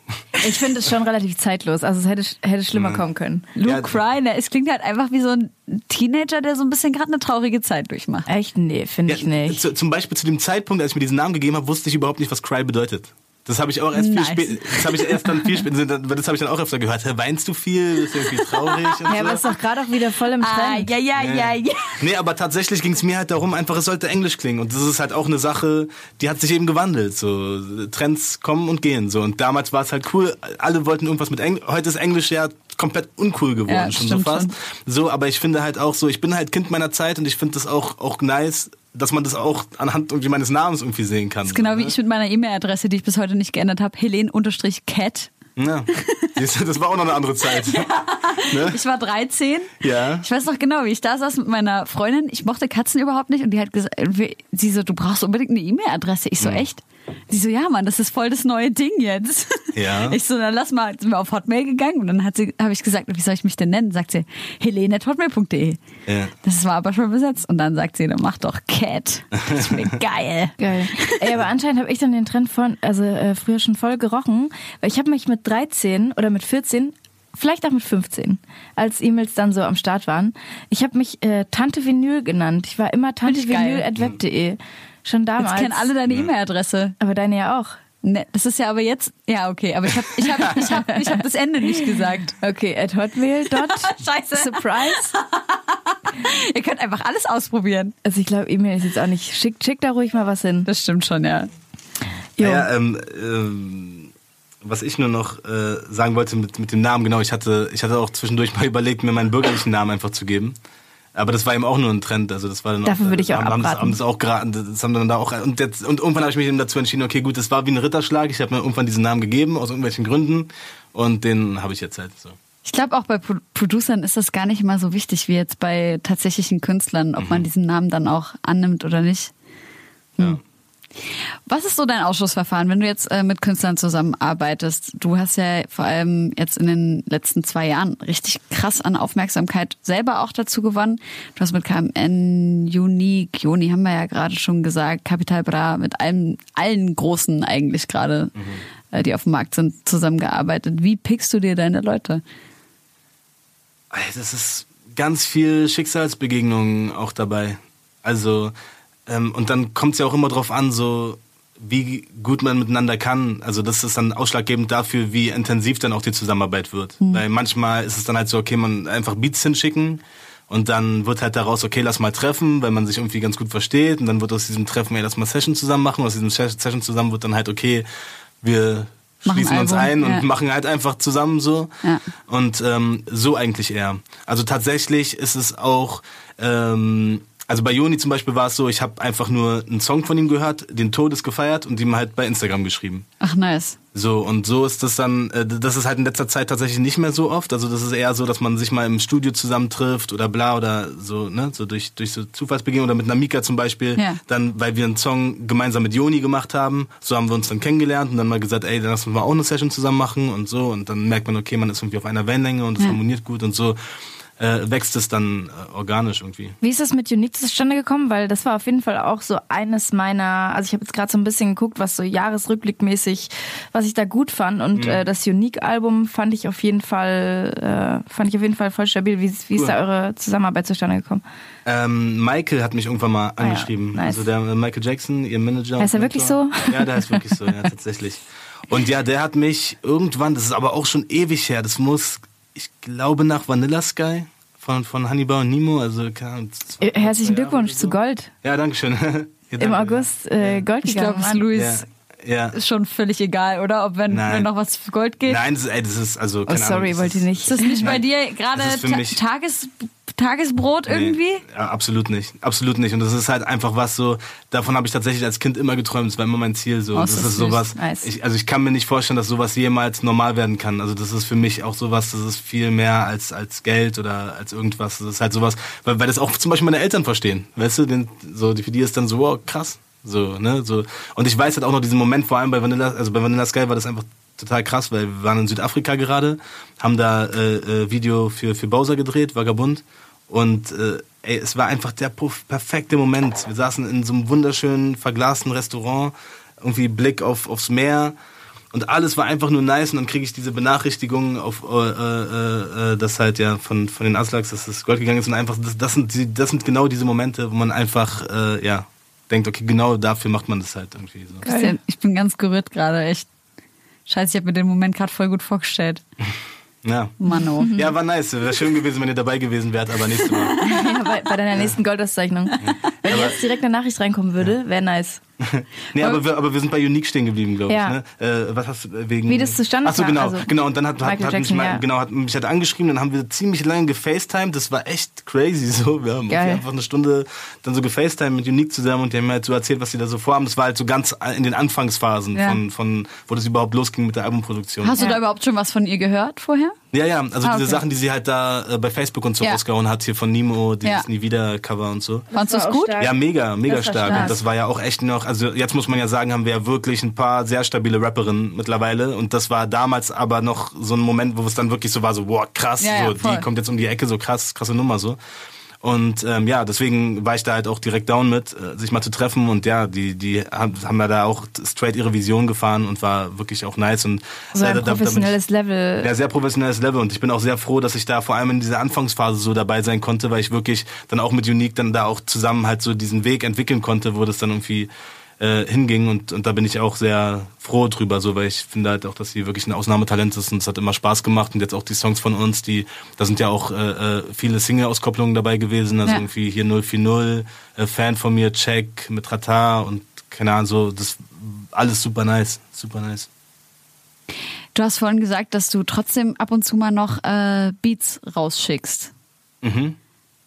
Ich finde es schon relativ zeitlos. Also es hätte, hätte schlimmer kommen können. Luke Ja. Cry, ne, es klingt halt einfach wie so ein Teenager, der so ein bisschen gerade eine traurige Zeit durchmacht. Echt? Nee, finde ich nicht. zu, zum Beispiel zu dem Zeitpunkt, als ich mir diesen Namen gegeben habe, wusste ich überhaupt nicht, was Cry bedeutet. Das habe ich auch erst Nice. viel spät, das habe ich erst dann viel spät, das habe ich dann auch öfter gehört. Hä, weinst du viel? Bist du irgendwie traurig? Und Ja, so. aber ist doch gerade auch wieder voll im Ah, Trend. ja, ja, ja, ja. Nee, aber tatsächlich ging es mir halt darum, einfach es sollte Englisch klingen. Und das ist halt auch eine Sache, die hat sich eben gewandelt. So Trends kommen und gehen. So und damals war es halt cool. Alle wollten irgendwas mit Englisch. Heute ist Englisch ja komplett uncool geworden, Ja, schon so fast. schon. So, aber ich finde halt auch so, ich bin halt Kind meiner Zeit und ich finde das auch auch nice, dass man das auch anhand irgendwie meines Namens irgendwie sehen kann. Das ist genau so, wie ne? ich mit meiner E-Mail-Adresse, die ich bis heute nicht geändert habe, Helen-Cat. Ja. Das war auch noch eine andere Zeit. <laughs> ne? Ich war 13. Ja. Ich weiß noch genau, wie ich da saß mit meiner Freundin. Ich mochte Katzen überhaupt nicht und die hat gesagt, sie so, du brauchst unbedingt eine E-Mail-Adresse. Ich so, echt? Sie so, ja, Mann, das ist voll das neue Ding jetzt. Ja. <laughs> Ich so, dann lass mal, sind wir auf Hotmail gegangen und dann hat sie, habe ich gesagt, wie soll ich mich denn nennen? Sagt sie, helene.hotmail.de. Ja. Das war aber schon besetzt und dann sagt sie, dann mach doch Cat. Das ist mir <laughs> geil. Geil. Ey, aber anscheinend habe ich dann den Trend von, also äh, früher schon voll gerochen, weil ich habe mich mit 13 oder mit 14 Vielleicht auch mit 15, als E-Mails dann so am Start waren. Ich habe mich äh, Tante Vinyl genannt. Ich war immer Find ich geil. tantevinyl.web.de. Schon damals. Jetzt kennen alle deine E-Mail-Adresse. Aber deine ja auch. Ne, das ist ja aber jetzt, ja okay, aber ich habe ich hab, ich hab, ich hab das Ende nicht gesagt. Okay, at hotmail. <laughs> Scheiße. Surprise. <laughs> Ihr könnt einfach alles ausprobieren. Also ich glaube, E-Mail ist jetzt auch nicht. Schick, schick da ruhig mal was hin. Das stimmt schon, ja. Jo. Ja, ähm, ähm, was ich nur noch äh, sagen wollte mit, mit dem Namen, genau, ich hatte, ich hatte auch zwischendurch mal überlegt, mir meinen bürgerlichen Namen einfach zu geben. Aber das war eben auch nur ein Trend. Also das war dann Dafür auch, würde ich auch haben, haben das, abraten. haben das auch geraten. Das haben dann da auch und, jetzt, und irgendwann habe ich mich eben dazu entschieden, okay, gut, das war wie ein Ritterschlag. Ich habe mir irgendwann diesen Namen gegeben aus irgendwelchen Gründen und den habe ich jetzt halt so. Ich glaube, auch bei Pro Producern ist das gar nicht mal so wichtig wie jetzt bei tatsächlichen Künstlern, ob man diesen Namen dann auch annimmt oder nicht. Ja. Was ist so dein Ausschussverfahren, wenn du jetzt äh, mit Künstlern zusammenarbeitest? Du hast ja vor allem jetzt in den letzten zwei Jahren richtig krass an Aufmerksamkeit selber auch dazu gewonnen. Du hast mit KMN, Unique, Joni haben wir ja gerade schon gesagt, Capital Bra, mit allen, allen Großen eigentlich gerade, äh, die auf dem Markt sind, zusammengearbeitet. Wie pickst du dir deine Leute? Das ist ganz viel Schicksalsbegegnungen auch dabei. Also, ähm, und dann kommt es ja auch immer drauf an, so wie gut man miteinander kann. Also das ist dann ausschlaggebend dafür, wie intensiv dann auch die Zusammenarbeit wird. Weil manchmal ist es dann halt so, okay, man einfach Beats hinschicken und dann wird halt daraus, okay, lass mal treffen, weil man sich irgendwie ganz gut versteht und dann wird aus diesem Treffen, ey, lass mal Session zusammen machen. Aus diesem Session zusammen wird dann halt, okay, wir Machen schließen uns ein und ja. machen halt einfach zusammen so. Ja. Und ähm, so eigentlich eher. Also tatsächlich ist es auch, ähm, Also bei Joni zum Beispiel war es so, ich habe einfach nur einen Song von ihm gehört, den Todes gefeiert und ihm halt bei Instagram geschrieben. Ach, nice. So, und so ist das dann, äh, das ist halt in letzter Zeit tatsächlich nicht mehr so oft. Also das ist eher so, dass man sich mal im Studio zusammentrifft oder bla oder so, ne, so durch, durch so Zufallsbegegnungen oder mit einer Mika zum Beispiel. Ja. Dann, weil wir einen Song gemeinsam mit Joni gemacht haben, so haben wir uns dann kennengelernt und dann mal gesagt, ey, dann lass uns mal auch eine Session zusammen machen und so. Und dann merkt man, okay, man ist irgendwie auf einer Wellenlänge und es Ja. harmoniert gut und so äh, wächst es dann äh, organisch irgendwie. Wie ist das mit Unique zustande gekommen? Weil das war auf jeden Fall auch so eines meiner, also ich habe jetzt gerade so ein bisschen geguckt, was so Jahresrückblickmäßig, was ich da gut fand. Und Mhm. äh, das Unique-Album fand ich auf jeden Fall, äh, fand ich auf jeden Fall voll stabil. Wie, wie ist Cool. da eure Zusammenarbeit zustande gekommen? Ähm, Michael hat mich irgendwann mal Ah ja, angeschrieben. nice. Also der äh, Michael Jackson, ihr Manager. Heißt er wirklich so? Ja, der heißt wirklich so, ja, tatsächlich. Und ja, der hat mich irgendwann, das ist aber auch schon ewig her, das muss, ich glaube, nach Vanilla Sky von, von Hannibal und Nemo. Also, Äh, Herzlichen Glückwunsch oder zu so. Gold. Ja, danke schön. <laughs> Ja, Im danke. August äh, Gold Ich glaube, es Mann. Luis Ja, ja. ist schon völlig egal, oder? Ob wenn, wenn noch was für Gold geht. Nein, das ist, ey, das ist also. Oh, sorry, Ahnung, das wollt ihr ist- nicht. Ist das nicht bei dir gerade ist Ta Tages Tagesbrot Nee, irgendwie? Ja, absolut nicht. Absolut nicht. Und das ist halt einfach was so, davon habe ich tatsächlich als Kind immer geträumt. Das war immer mein Ziel. So. Oh, das ist ist das sowas. Nice. Ich, also ich kann mir nicht vorstellen, dass sowas jemals normal werden kann. Also das ist für mich auch sowas, das ist viel mehr als, als Geld oder als irgendwas. Das ist halt sowas, weil, weil das auch zum Beispiel meine Eltern verstehen. Weißt du, den, so, die- für die ist dann so, wow, krass. So, ne, so. Und ich weiß halt auch noch diesen Moment, vor allem bei Vanilla, also bei Vanilla Sky war das einfach total krass, weil wir waren in Südafrika gerade, haben da äh, äh, Video für, für Bowser gedreht, Vagabund. Und äh, ey, es war einfach der perfekte Moment. Wir saßen in so einem wunderschönen, verglasten Restaurant, irgendwie Blick auf, aufs Meer. Und alles war einfach nur nice. Und dann kriege ich diese Benachrichtigung auf, äh, äh, äh, dass halt ja von, von den Aslaks, dass das Gold gegangen ist. Und einfach, das, das, sind, die, das sind genau diese Momente, wo man einfach, äh, ja, denkt, okay, genau dafür macht man das halt irgendwie so. Christian, ich bin ganz gerührt gerade, echt. Scheiße, ich habe mir den Moment gerade voll gut vorgestellt. <laughs> Ja. Mano. <laughs> Ja, war nice. Wäre schön gewesen, wenn ihr dabei gewesen wärt, aber nächstes Mal. <laughs> Ja, bei, bei deiner nächsten Goldauszeichnung. Wenn jetzt direkt eine Nachricht reinkommen würde, wäre nice. Nee, aber wir, aber wir sind bei Unique stehen geblieben, glaube Ja. ich. Ne? Äh, was hast du äh, wegen. Wie das zustande Ach so, genau. also genau. Und dann hat, hat, hat, Jackson, mich, mal, ja. genau, hat mich halt angeschrieben, dann haben wir ziemlich lange gefacetimed. Das war echt crazy so. Wir haben Geil. einfach eine Stunde dann so gefacetimed mit Unique zusammen und die haben mir halt so erzählt, was sie da so vorhaben. Das war halt so ganz in den Anfangsphasen Ja. von, von, wo das überhaupt losging mit der Albumproduktion. Hast du da überhaupt schon was von ihr gehört vorher? Ja, ja, also Ah, diese okay. Sachen, die sie halt da äh, bei Facebook und so Ja. rausgehauen hat, hier von Nemo, dieses Ja. Nie wieder Cover und so. Fandst du es gut? stark. Ja, mega, mega Das war stark. stark. Und das war ja auch echt noch, also jetzt muss man ja sagen, haben wir ja wirklich ein paar sehr stabile Rapperinnen mittlerweile. Und das war damals aber noch so ein Moment, wo es dann wirklich so war, so, boah, krass, Ja, so, die kommt jetzt um die Ecke, so krass, krasse Nummer so. Und ähm, ja, deswegen war ich da halt auch direkt down mit, äh, sich mal zu treffen. Und ja, die, die haben, haben ja da auch straight ihre Vision gefahren und war wirklich auch nice. Und So äh, ein da- da ich- professionelles Level. ja, sehr professionelles Level und ich bin auch sehr froh, dass ich da vor allem in dieser Anfangsphase so dabei sein konnte, weil ich wirklich dann auch mit Unique dann da auch zusammen halt so diesen Weg entwickeln konnte, wo das dann irgendwie äh, hinging und, und da bin ich auch sehr froh drüber, so weil ich finde halt auch, dass sie wirklich ein Ausnahmetalent ist und es hat immer Spaß gemacht und jetzt auch die Songs von uns, die da sind ja auch äh, äh, viele Single-Auskopplungen dabei gewesen, also Ja. irgendwie hier 040, äh, Fan von mir, Check mit Rata und keine Ahnung, so das alles super nice, super nice. Du hast vorhin gesagt, dass du trotzdem ab und zu mal noch äh, Beats rausschickst. Mhm.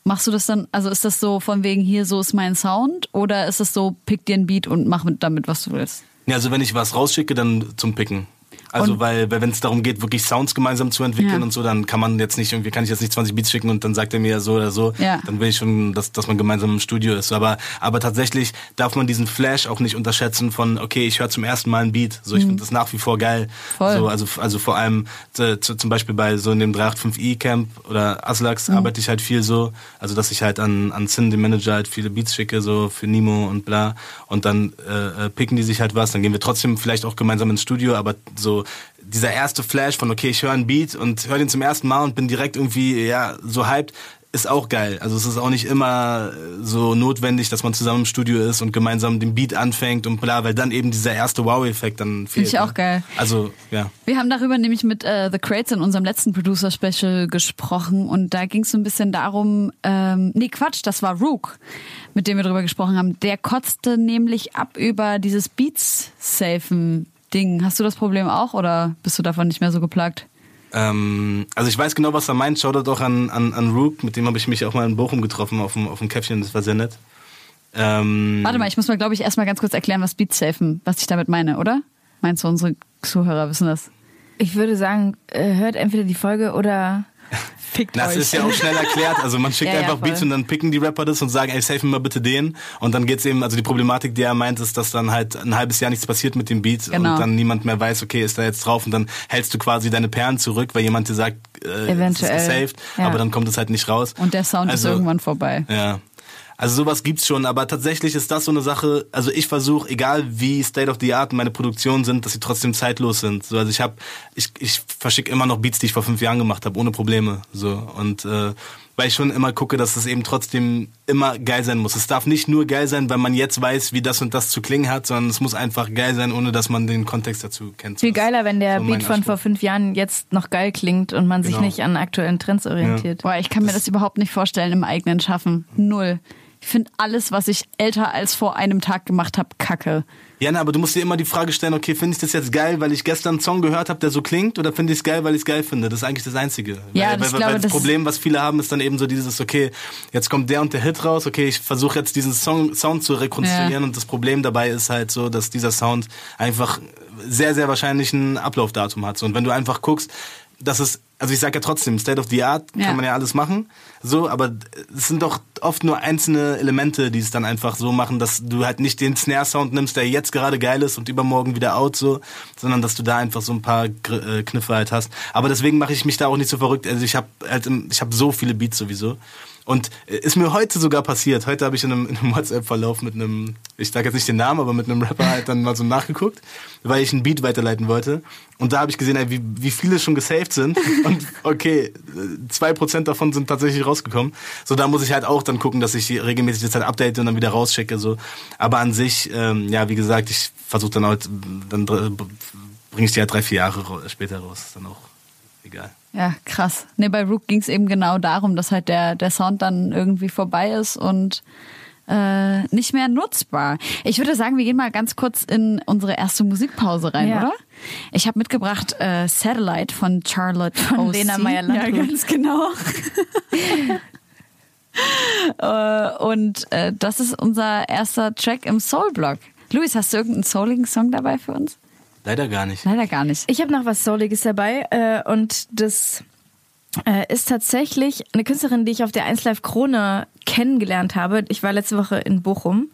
Machst du das dann, also ist das so von wegen hier, so ist mein Sound? Oder ist es so, pick dir ein Beat und mach mit, damit, was du willst? Ja, also wenn ich was rausschicke, dann zum Picken. Also Und- weil, weil wenn es darum geht, wirklich Sounds gemeinsam zu entwickeln Ja. und so, dann kann man jetzt nicht irgendwie, kann ich jetzt nicht 20 Beats schicken und dann sagt er mir so oder so. Ja. Dann will ich schon, dass, dass man gemeinsam im Studio ist. Aber, aber tatsächlich darf man diesen Flash auch nicht unterschätzen von, okay, ich höre zum ersten Mal ein Beat. So, ich finde das nach wie vor geil. Mhm. Voll. So, also, also vor allem äh, zu, zum Beispiel bei so in dem 385i Camp oder Aslax Mhm. arbeite ich halt viel so. Also dass ich halt an, an Sin, dem Manager, halt viele Beats schicke, so für Nemo und bla. Und dann äh, äh, picken die sich halt was. Dann gehen wir trotzdem vielleicht auch gemeinsam ins Studio, aber so dieser erste Flash von, okay, ich höre einen Beat und höre den zum ersten Mal und bin direkt irgendwie, ja, so hyped, ist auch geil. Also es ist auch nicht immer äh, so notwendig, dass man zusammen im Studio ist und gemeinsam den Beat anfängt und bla, weil dann eben dieser erste Wow-Effekt dann fehlt. ich auch ne? geil. Also, ja. Wir haben darüber nämlich mit äh, The Crates in unserem letzten Producer-Special gesprochen und da ging es so ein bisschen darum, ähm, nee Quatsch, das war Rook, mit dem wir darüber gesprochen haben. Der kotzte nämlich ab über dieses Beats-Safen-Ding. Hast du das Problem auch oder bist du davon nicht mehr so geplagt? Ähm, also ich weiß genau, was er meint. Schaut auch an, an, an Rook, mit dem habe ich mich auch mal in Bochum getroffen auf dem, auf dem Käffchen, das war sehr nett. Ähm, Warte mal, ich muss mal, glaube ich, erstmal ganz kurz erklären, was Beatsafen, was ich damit meine, oder? Meinst du, unsere Zuhörer wissen das? Ich würde sagen, äh, hört entweder die Folge oder Fickt Das euch. ist ja auch schnell erklärt. Also man schickt Ja, ja, einfach voll. Beats und dann picken die Rapper das und sagen, ey, safe mir mal bitte den. Und dann geht's eben, also die Problematik, die er meint, ist, dass dann halt ein halbes Jahr nichts passiert mit dem Beat Genau. und dann niemand mehr weiß, okay, ist da jetzt drauf und dann hältst du quasi deine Perlen zurück, weil jemand dir sagt, äh, Eventuell. es ist gesaved, Ja. aber dann kommt es halt nicht raus. Und der Sound ist Also- irgendwann vorbei. Ja. Also sowas gibt's schon, aber tatsächlich ist das so eine Sache, also ich versuche, egal wie State of the Art meine Produktionen sind, dass sie trotzdem zeitlos sind. So, also ich habe, ich, ich verschicke immer noch Beats, die ich vor fünf Jahren gemacht habe, ohne Probleme. So. Und äh, weil ich schon immer gucke, dass es eben trotzdem immer geil sein muss. Es darf nicht nur geil sein, weil man jetzt weiß, wie das und das zu klingen hat, sondern es muss einfach geil sein, ohne dass man den Kontext dazu kennt. viel Das geiler, wenn der so Beat von Anspruch. vor fünf Jahren jetzt noch geil klingt und man sich Genau. nicht an aktuellen Trends orientiert. Boah, ich kann mir das überhaupt nicht vorstellen im eigenen Schaffen. Null. Ich finde alles, was ich älter als vor einem Tag gemacht habe, kacke. Ja, na, aber du musst dir immer die Frage stellen, okay, finde ich das jetzt geil, weil ich gestern einen Song gehört habe, der so klingt, oder finde ich es geil, weil ich es geil finde? Das ist eigentlich das Einzige. Ja, weil, das weil, glaube, weil das das- Problem, was viele haben, ist dann eben so dieses, okay, jetzt kommt der und der Hit raus, okay, ich versuche jetzt diesen Song, Sound zu rekonstruieren Ja. und das Problem dabei ist halt so, dass dieser Sound einfach sehr, sehr wahrscheinlich ein Ablaufdatum hat. Und wenn du einfach guckst, das ist, also ich sage ja trotzdem, State of the Art Ja. kann man ja alles machen, so, aber es sind doch oft nur einzelne Elemente, die es dann einfach so machen, dass du halt nicht den Snare-Sound nimmst, der jetzt gerade geil ist und übermorgen wieder out, so, sondern dass du da einfach so ein paar äh, Kniffe halt hast. Aber deswegen mache ich mich da auch nicht so verrückt. Also ich habe halt, ich habe so viele Beats sowieso. Und äh, ist mir heute sogar passiert. Heute habe ich in einem, in einem WhatsApp-Verlauf mit einem, ich sage jetzt nicht den Namen, aber mit einem Rapper halt dann mal so nachgeguckt, weil ich einen Beat weiterleiten wollte. Und da habe ich gesehen, wie, wie viele schon gesaved sind. <laughs> Und okay, zwei Prozent davon sind tatsächlich rausgekommen. So, da muss ich halt auch dann gucken, dass ich die regelmäßig das halt update und dann wieder rauschecke. So. Aber an sich, ähm, ja, wie gesagt, ich versuche dann halt, dann bringe ich die halt drei, vier Jahre später raus. Dann auch egal. Ja, krass. Nee, bei Rook ging es eben genau darum, dass halt der, der Sound dann irgendwie vorbei ist und äh, nicht mehr nutzbar. Ich würde sagen, wir gehen mal ganz kurz in unsere erste Musikpause rein, Ja. oder? Ich habe mitgebracht äh, Satellite von Charlotte Von O.C. Lena Meyer-Landrut. Ja, ganz genau. <laughs> äh, und äh, das ist unser erster Track im Soul-Block. Luis, hast du irgendeinen souligen Song dabei für uns? Leider gar nicht. Leider gar nicht. Ich habe noch was Souliges dabei äh, und das äh, ist tatsächlich eine Künstlerin, die ich auf der 1 Live Krone kennengelernt habe. Ich war letzte Woche in Bochum.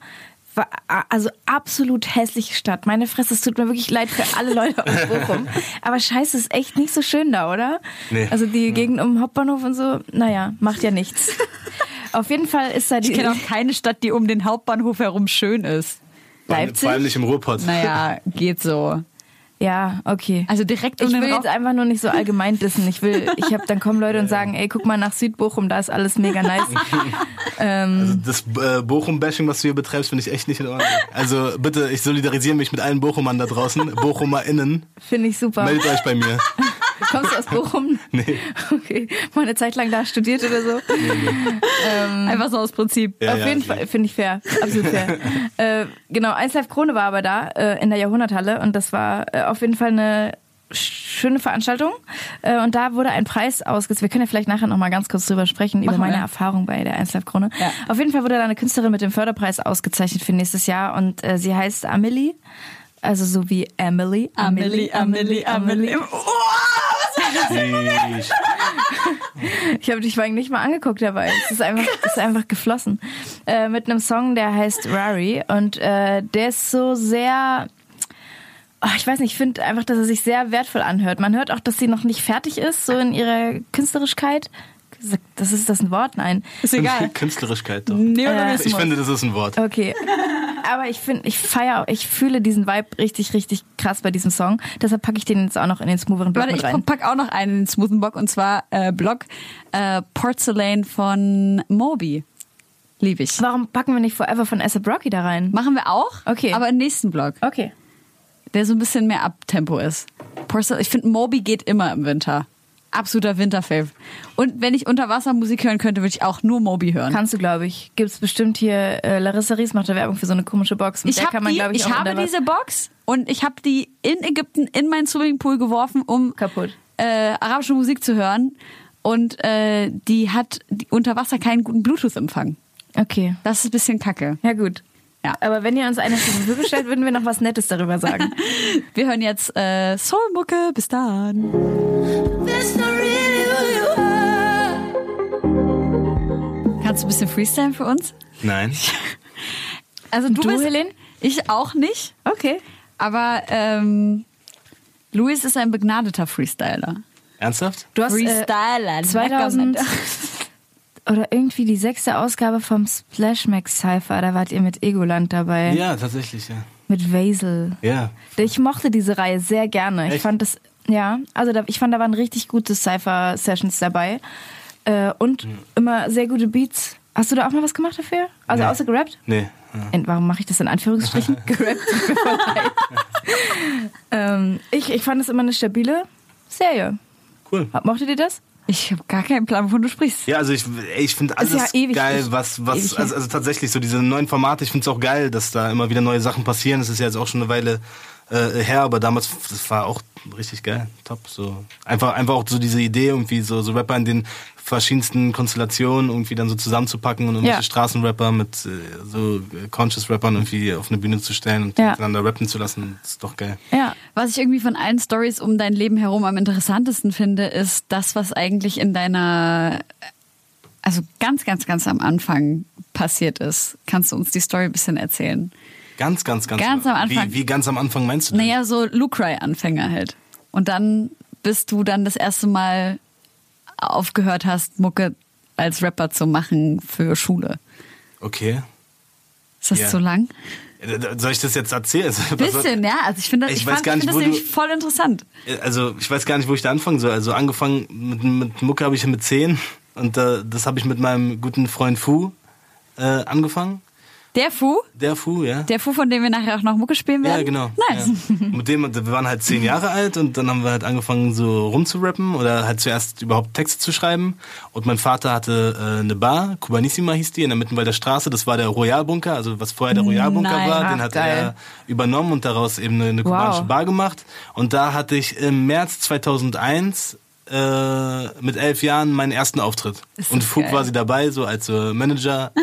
War also absolut hässliche Stadt. Meine Fresse, es tut mir wirklich leid für alle Leute aus <laughs> Bochum. Aber scheiße, ist echt nicht so schön da, oder? Nee. Also die Gegend um den Hauptbahnhof und so, naja, macht ja nichts. <laughs> Auf jeden Fall ist da die Ich kenne auch keine Stadt, die um den Hauptbahnhof herum schön ist. Leipzig. Vor allem nicht im Ruhrpott. Naja, <laughs> geht so. Ja, okay. Also direkt um Ich den will Ra- jetzt einfach nur nicht so allgemein <laughs> dissen. Ich will, ich habe, dann kommen Leute und sagen, ey, guck mal nach Südbochum, da ist alles mega nice. <laughs> Also das äh, Bochum-Bashing, was du hier betreibst, finde ich echt nicht in Ordnung. Also bitte, ich solidarisiere mich mit allen Bochumern da draußen. BochumerInnen, Finde ich super. meldet euch bei mir. <laughs> Kommst du aus Bochum? <laughs> Nee. Okay. Mal eine Zeit lang da studiert oder so. Einfach so aus Prinzip. Ja, Auf ja, jeden. Fall, finde ich fair. Absolut fair. <laughs> äh, genau, 1 Live Krone war aber da äh, in der Jahrhunderthalle und das war äh, auf jeden Fall eine schöne Veranstaltung äh, und da wurde ein Preis ausgesetzt. Wir können ja vielleicht nachher noch mal ganz kurz drüber sprechen über Machen meine wir. Erfahrung bei der 1 Live Krone. Ja. Auf jeden Fall wurde da eine Künstlerin mit dem Förderpreis ausgezeichnet für nächstes Jahr und äh, sie heißt Amelie, also so wie Emily. Amelie, Amelie, Amelie. Ich, Ich habe dich vorhin nicht mal angeguckt dabei. Es ist einfach, es ist einfach geflossen. Äh, mit einem Song, der heißt Rari und äh, der ist so sehr. Oh, ich weiß nicht, ich finde einfach, dass er sich sehr wertvoll anhört. Man hört auch, dass sie noch nicht fertig ist, so in ihrer Künstlerischkeit. Das ist das ein Wort? Nein. Ist egal. <laughs> Künstlerischkeit doch. Neologismus. Ich finde, das ist ein Wort. Okay. Aber ich finde, ich feiere, ich fühle diesen Vibe richtig, richtig krass bei diesem Song. Deshalb packe ich den jetzt auch noch in den smoothen Block Warte, mit ich rein. pack auch noch einen in den smoothen Block und zwar äh, Block äh, Porcelain von Moby. Liebe ich. Warum packen wir nicht Forever von ASAP Rocky da rein? Machen wir auch, Okay. aber im nächsten Block, Okay. der so ein bisschen mehr Abtempo ist. Porcelain, ich finde, Moby geht immer im Winter. Absoluter Winterfave. Und wenn ich Unterwassermusik hören könnte, würde ich auch nur Moby hören. Kannst du, glaube ich. Gibt's bestimmt hier, äh, Larissa Ries macht da Werbung für so eine komische Box. Mit ich kann man, die, ich, ich auch habe diese Box und ich habe die in Ägypten in meinen Swimmingpool geworfen, um Kaputt. äh, arabische Musik zu hören und äh, die hat die unter Wasser keinen guten Bluetooth-Empfang. Okay. Das ist ein bisschen kacke. Ja, gut. Ja. Aber wenn ihr uns eine zur Verfügung stellt, würden wir noch was Nettes darüber sagen. <laughs> Wir hören jetzt äh, Soulmucke. Bis dann. Kannst du ein bisschen freestylen für uns? Nein. <laughs> Also du, Du, bist, Helene? Ich auch nicht. Okay. Aber ähm, Luis ist ein begnadeter Freestyler. Ernsthaft? Du hast äh, Freestyler. 2000 <laughs> oder irgendwie die sechste Ausgabe vom Splash Max Cypher, da wart ihr mit Egoland dabei. Ja, tatsächlich, ja. Mit Vasil. Ja. Ich mochte diese Reihe sehr gerne. Ich Echt? fand das, ja, also da, ich fand, da waren richtig gute Cypher-Sessions dabei. Äh, und Hm. immer sehr gute Beats. Hast du da auch mal was gemacht dafür? Also Nee. außer gerappt? Nee. Ja. Warum mache ich das in Anführungsstrichen? <laughs> gerappt. <laughs> ähm, ich, ich fand es immer eine stabile Serie. Cool. Mochtet ihr das? Ich habe gar keinen Plan, wovon du sprichst. Ja, also ich, ich finde alles ja geil, was, was, also, also tatsächlich so diese neuen Formate, ich finde es auch geil, dass da immer wieder neue Sachen passieren. Es ist ja jetzt auch schon eine Weile äh, her, aber damals, das war auch richtig geil, top. So einfach, einfach auch so diese Idee, irgendwie so, so Rapper in den verschiedensten Konstellationen irgendwie dann so zusammenzupacken und irgendwelche Ja. Straßenrapper mit äh, so äh, Conscious Rappern irgendwie auf eine Bühne zu stellen und Ja. miteinander rappen zu lassen, ist doch geil. Ja. Was ich irgendwie von allen Stories um dein Leben herum am interessantesten finde, ist das, was eigentlich in deiner, also ganz, ganz, ganz am Anfang passiert ist. Kannst du uns die Story ein bisschen erzählen? Ganz, ganz, ganz. Ganz am Anfang. Wie, wie ganz am Anfang meinst du? denn? Naja, so Lucry-Anfänger halt. Und dann, bis du dann das erste Mal aufgehört hast, Mucke als Rapper zu machen für Schule. Okay. Ist das Ja. zu lang? Äh, Soll ich das jetzt erzählen? <laughs> Bisschen, ja. Also ich finde das, Ich ich weiß fand, gar ich das wo du- nämlich voll interessant. Also ich weiß gar nicht, wo ich da anfangen soll. Also angefangen mit, mit Mucke habe ich mit 10 und äh, das habe ich mit meinem guten Freund Fu äh, angefangen. Der Fu, Der Fu, ja. der Fu, von dem wir nachher auch noch Mucke spielen werden. ja, genau. Nice. Ja. Mit dem, wir waren halt zehn Jahre alt und dann haben wir halt angefangen so rumzurappen oder halt zuerst überhaupt Texte zu schreiben. Und mein Vater hatte äh, eine Bar, Cubanissima hieß die, in der Mittenwalder Straße. Das war der Royalbunker, also was vorher der Royalbunker Nein. war, Ach, den hat geil. er übernommen und daraus eben eine, eine Wow. kubanische Bar gemacht. Und da hatte ich im März 2001 äh, mit elf Jahren meinen ersten Auftritt. Ist Und Fug geil. war sie dabei, so als äh, Manager. <laughs>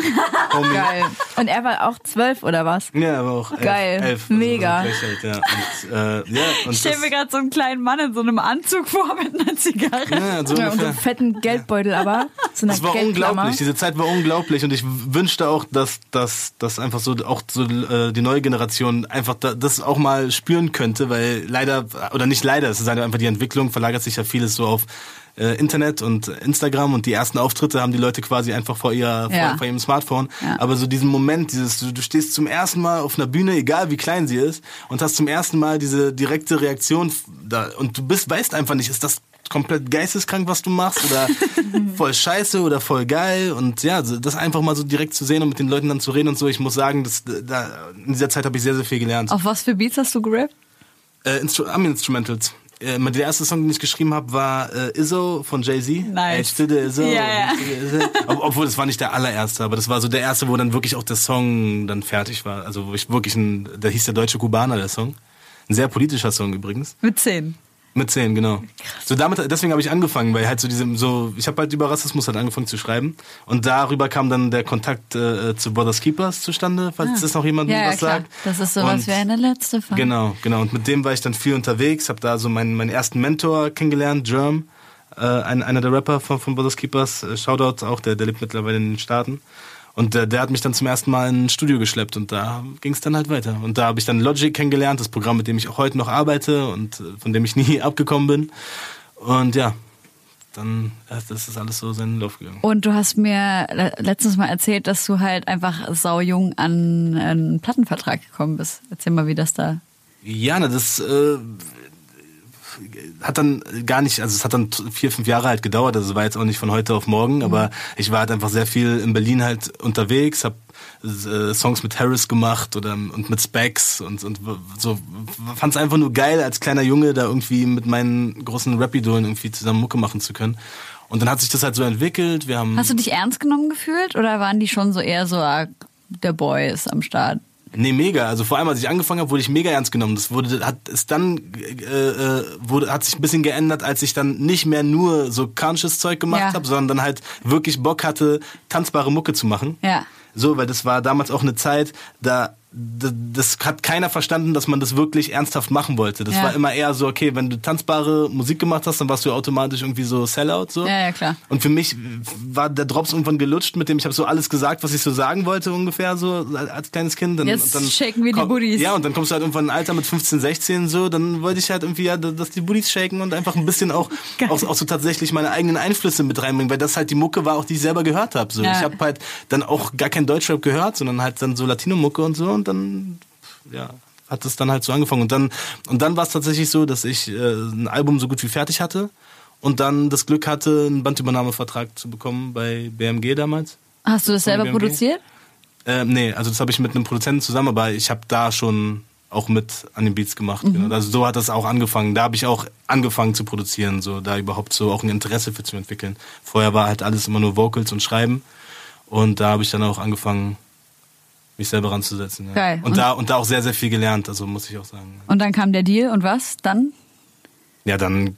Geil. Und er war auch zwölf oder was? Ja, aber auch elf, Geil. elf Mega. Also gleich alt, ja. Und, äh, ja, Ich stelle mir gerade so einen kleinen Mann in so einem Anzug vor <laughs> mit einer Zigarre. ja, so Ja, und so einen fetten Geldbeutel aber. So Das war Geldklammer. unglaublich, diese Zeit war unglaublich und ich wünschte auch, dass, dass, dass einfach so auch so äh, die neue Generation einfach da, das auch mal spüren könnte, weil leider, oder nicht leider, es ist einfach die Entwicklung, verlagert sich ja vieles so auf äh, Internet und Instagram und die ersten Auftritte haben die Leute quasi einfach vor, ihr, Ja. vor, vor ihrem Smartphone. Ja. Aber so diesen Moment, dieses, du, du stehst zum ersten Mal auf einer Bühne, egal wie klein sie ist, und hast zum ersten Mal diese direkte Reaktion da, und du bist, weißt einfach nicht, ist das komplett geisteskrank, was du machst oder <laughs> voll scheiße oder voll geil und ja, das einfach mal so direkt zu sehen und mit den Leuten dann zu reden und so. Ich muss sagen, das, da, in dieser Zeit habe ich sehr, sehr viel gelernt. Auf was für Beats hast du gerappt? Äh, Instru Am Instrumentals. Äh, der erste Song, den ich geschrieben habe, war äh, Izzo von Jay-Z. Nice. Ey, Stille Izzo. Ja, ja. Izzo. Ob, obwohl, das war nicht der allererste, aber das war so der erste, wo dann wirklich auch der Song dann fertig war. Also wo ich wirklich ein, da hieß der Deutsche Kubaner, der Song. Ein sehr politischer Song übrigens. Mit zehn. Mit zehn, genau. So damit, deswegen habe ich angefangen, weil halt so diesem, so, ich habe halt über Rassismus halt angefangen zu schreiben und darüber kam dann der Kontakt äh, zu Brothers Keepers zustande, falls das noch jemandem Ah. Ja, ja, was klar. sagt. Das ist sowas Und- wie eine letzte Frage. Genau, genau. Und mit dem war ich dann viel unterwegs, habe da so meinen, meinen ersten Mentor kennengelernt, Germ, äh, ein, einer der Rapper von, von Brothers Keepers, äh, Shoutout auch, der, der lebt mittlerweile in den Staaten. Und äh, der hat mich dann zum ersten Mal in ein Studio geschleppt und da ging es dann halt weiter. Und da habe ich dann Logic kennengelernt, das Programm, mit dem ich auch heute noch arbeite und äh, von dem ich nie <laughs> abgekommen bin. Und ja, dann äh, das ist alles so seinen Lauf gegangen. Und du hast mir le- letztens mal erzählt, dass du halt einfach saujung an einen Plattenvertrag gekommen bist. Erzähl mal, wie das da. Ja, na, das äh, hat dann gar nicht, also es hat dann vier, fünf Jahre halt gedauert, also es war jetzt auch nicht von heute auf morgen, aber ich war halt einfach sehr viel in Berlin halt unterwegs, hab äh, Songs mit Harris gemacht oder und mit Specs und, und so fand es einfach nur geil, als kleiner Junge da irgendwie mit meinen großen Rap-Idolen irgendwie zusammen Mucke machen zu können. Und dann hat sich das halt so entwickelt, wir haben... Hast du dich ernst genommen gefühlt oder waren die schon so eher so, ah, der Boy ist am Start? Nee, mega. Also vor allem, als ich angefangen habe, wurde ich mega ernst genommen. Das wurde, hat es dann äh, äh, wurde, hat sich ein bisschen geändert, als ich dann nicht mehr nur so conscious Zeug gemacht Ja. habe, sondern dann halt wirklich Bock hatte, tanzbare Mucke zu machen. Ja. So, weil das war damals auch eine Zeit, da das hat keiner verstanden, dass man das wirklich ernsthaft machen wollte. Das Ja. war immer eher so, okay, wenn du tanzbare Musik gemacht hast, dann warst du automatisch irgendwie so Sellout so. Ja, ja, klar. Und für mich war der Drops irgendwann gelutscht, mit dem ich habe so alles gesagt, was ich so sagen wollte ungefähr so als kleines Kind. Dann, Jetzt dann shaken wir die Booties. Ja, und dann kommst du halt irgendwann in ein Alter mit 15, 16 so, dann wollte ich halt irgendwie, ja, dass die Booties shaken und einfach ein bisschen auch, <laughs> auch, auch so tatsächlich meine eigenen Einflüsse mit reinbringen, weil das halt die Mucke war, auch die ich selber gehört habe. So. Ja. Ich habe halt dann auch gar kein Deutschrap gehört, sondern halt dann so Latino-Mucke und so und dann, ja, hat es dann halt so angefangen. Und dann, und dann war es tatsächlich so, dass ich äh, ein Album so gut wie fertig hatte und dann das Glück hatte, einen Bandübernahmevertrag zu bekommen bei BMG damals. Hast du das selber BMG? produziert? Äh, nee, also das habe ich mit einem Produzenten zusammen, aber ich habe da schon auch mit an den Beats gemacht. Mhm. Genau. Also so hat das auch angefangen. Da habe ich auch angefangen zu produzieren, so da überhaupt so auch ein Interesse für zu entwickeln. Vorher war halt alles immer nur Vocals und Schreiben und da habe ich dann auch angefangen, mich selber ranzusetzen. Ja. Geil. Und, Und- da und da auch sehr sehr viel gelernt. Also muss ich auch sagen. Und dann kam der Deal und was? Dann? Ja, dann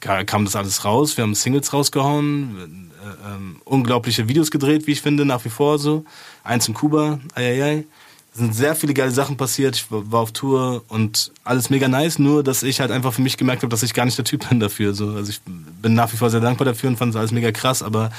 ka- kam das alles raus. Wir haben Singles rausgehauen, äh, ähm, unglaubliche Videos gedreht, wie ich finde, nach wie vor so. Eins in Kuba, eieiei. Es sind sehr viele geile Sachen passiert. Ich war war auf Tour und alles mega nice. Nur, dass ich halt einfach für mich gemerkt habe, dass ich gar nicht der Typ <laughs> bin dafür. So. Also ich bin nach wie vor sehr dankbar dafür und fand es alles mega krass, aber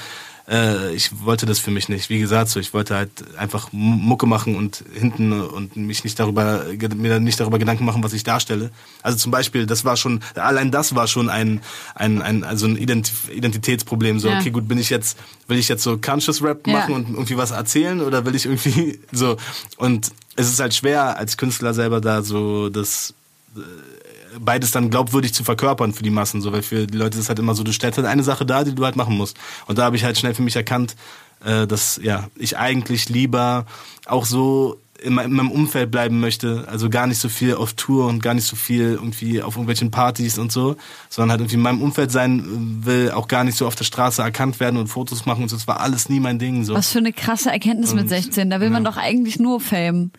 äh, ich wollte das für mich nicht. Wie gesagt, so ich wollte halt einfach Mucke machen und hinten und mich nicht darüber mir nicht darüber Gedanken machen, was ich darstelle. Also zum Beispiel, das war schon allein das war schon ein ein, ein also ein Identif Identitätsproblem. So Ja. okay, gut, bin ich jetzt will ich jetzt so Conscious Rap Ja. machen und irgendwie was erzählen oder will ich irgendwie <laughs> so und es ist halt schwer als Künstler selber da so das beides dann glaubwürdig zu verkörpern für die Massen, so weil für die Leute ist halt immer so, du stellst halt eine Sache dar, die du halt machen musst. Und da habe ich halt schnell für mich erkannt, äh, dass ja ich eigentlich lieber auch so in, in meinem Umfeld bleiben möchte, also gar nicht so viel auf Tour und gar nicht so viel irgendwie auf irgendwelchen Partys und so, sondern halt irgendwie in meinem Umfeld sein will, auch gar nicht so auf der Straße erkannt werden und Fotos machen und so. Das war alles nie mein Ding. So. Was für eine krasse Erkenntnis mit Und- 16. Da will man ja. doch eigentlich nur Fame.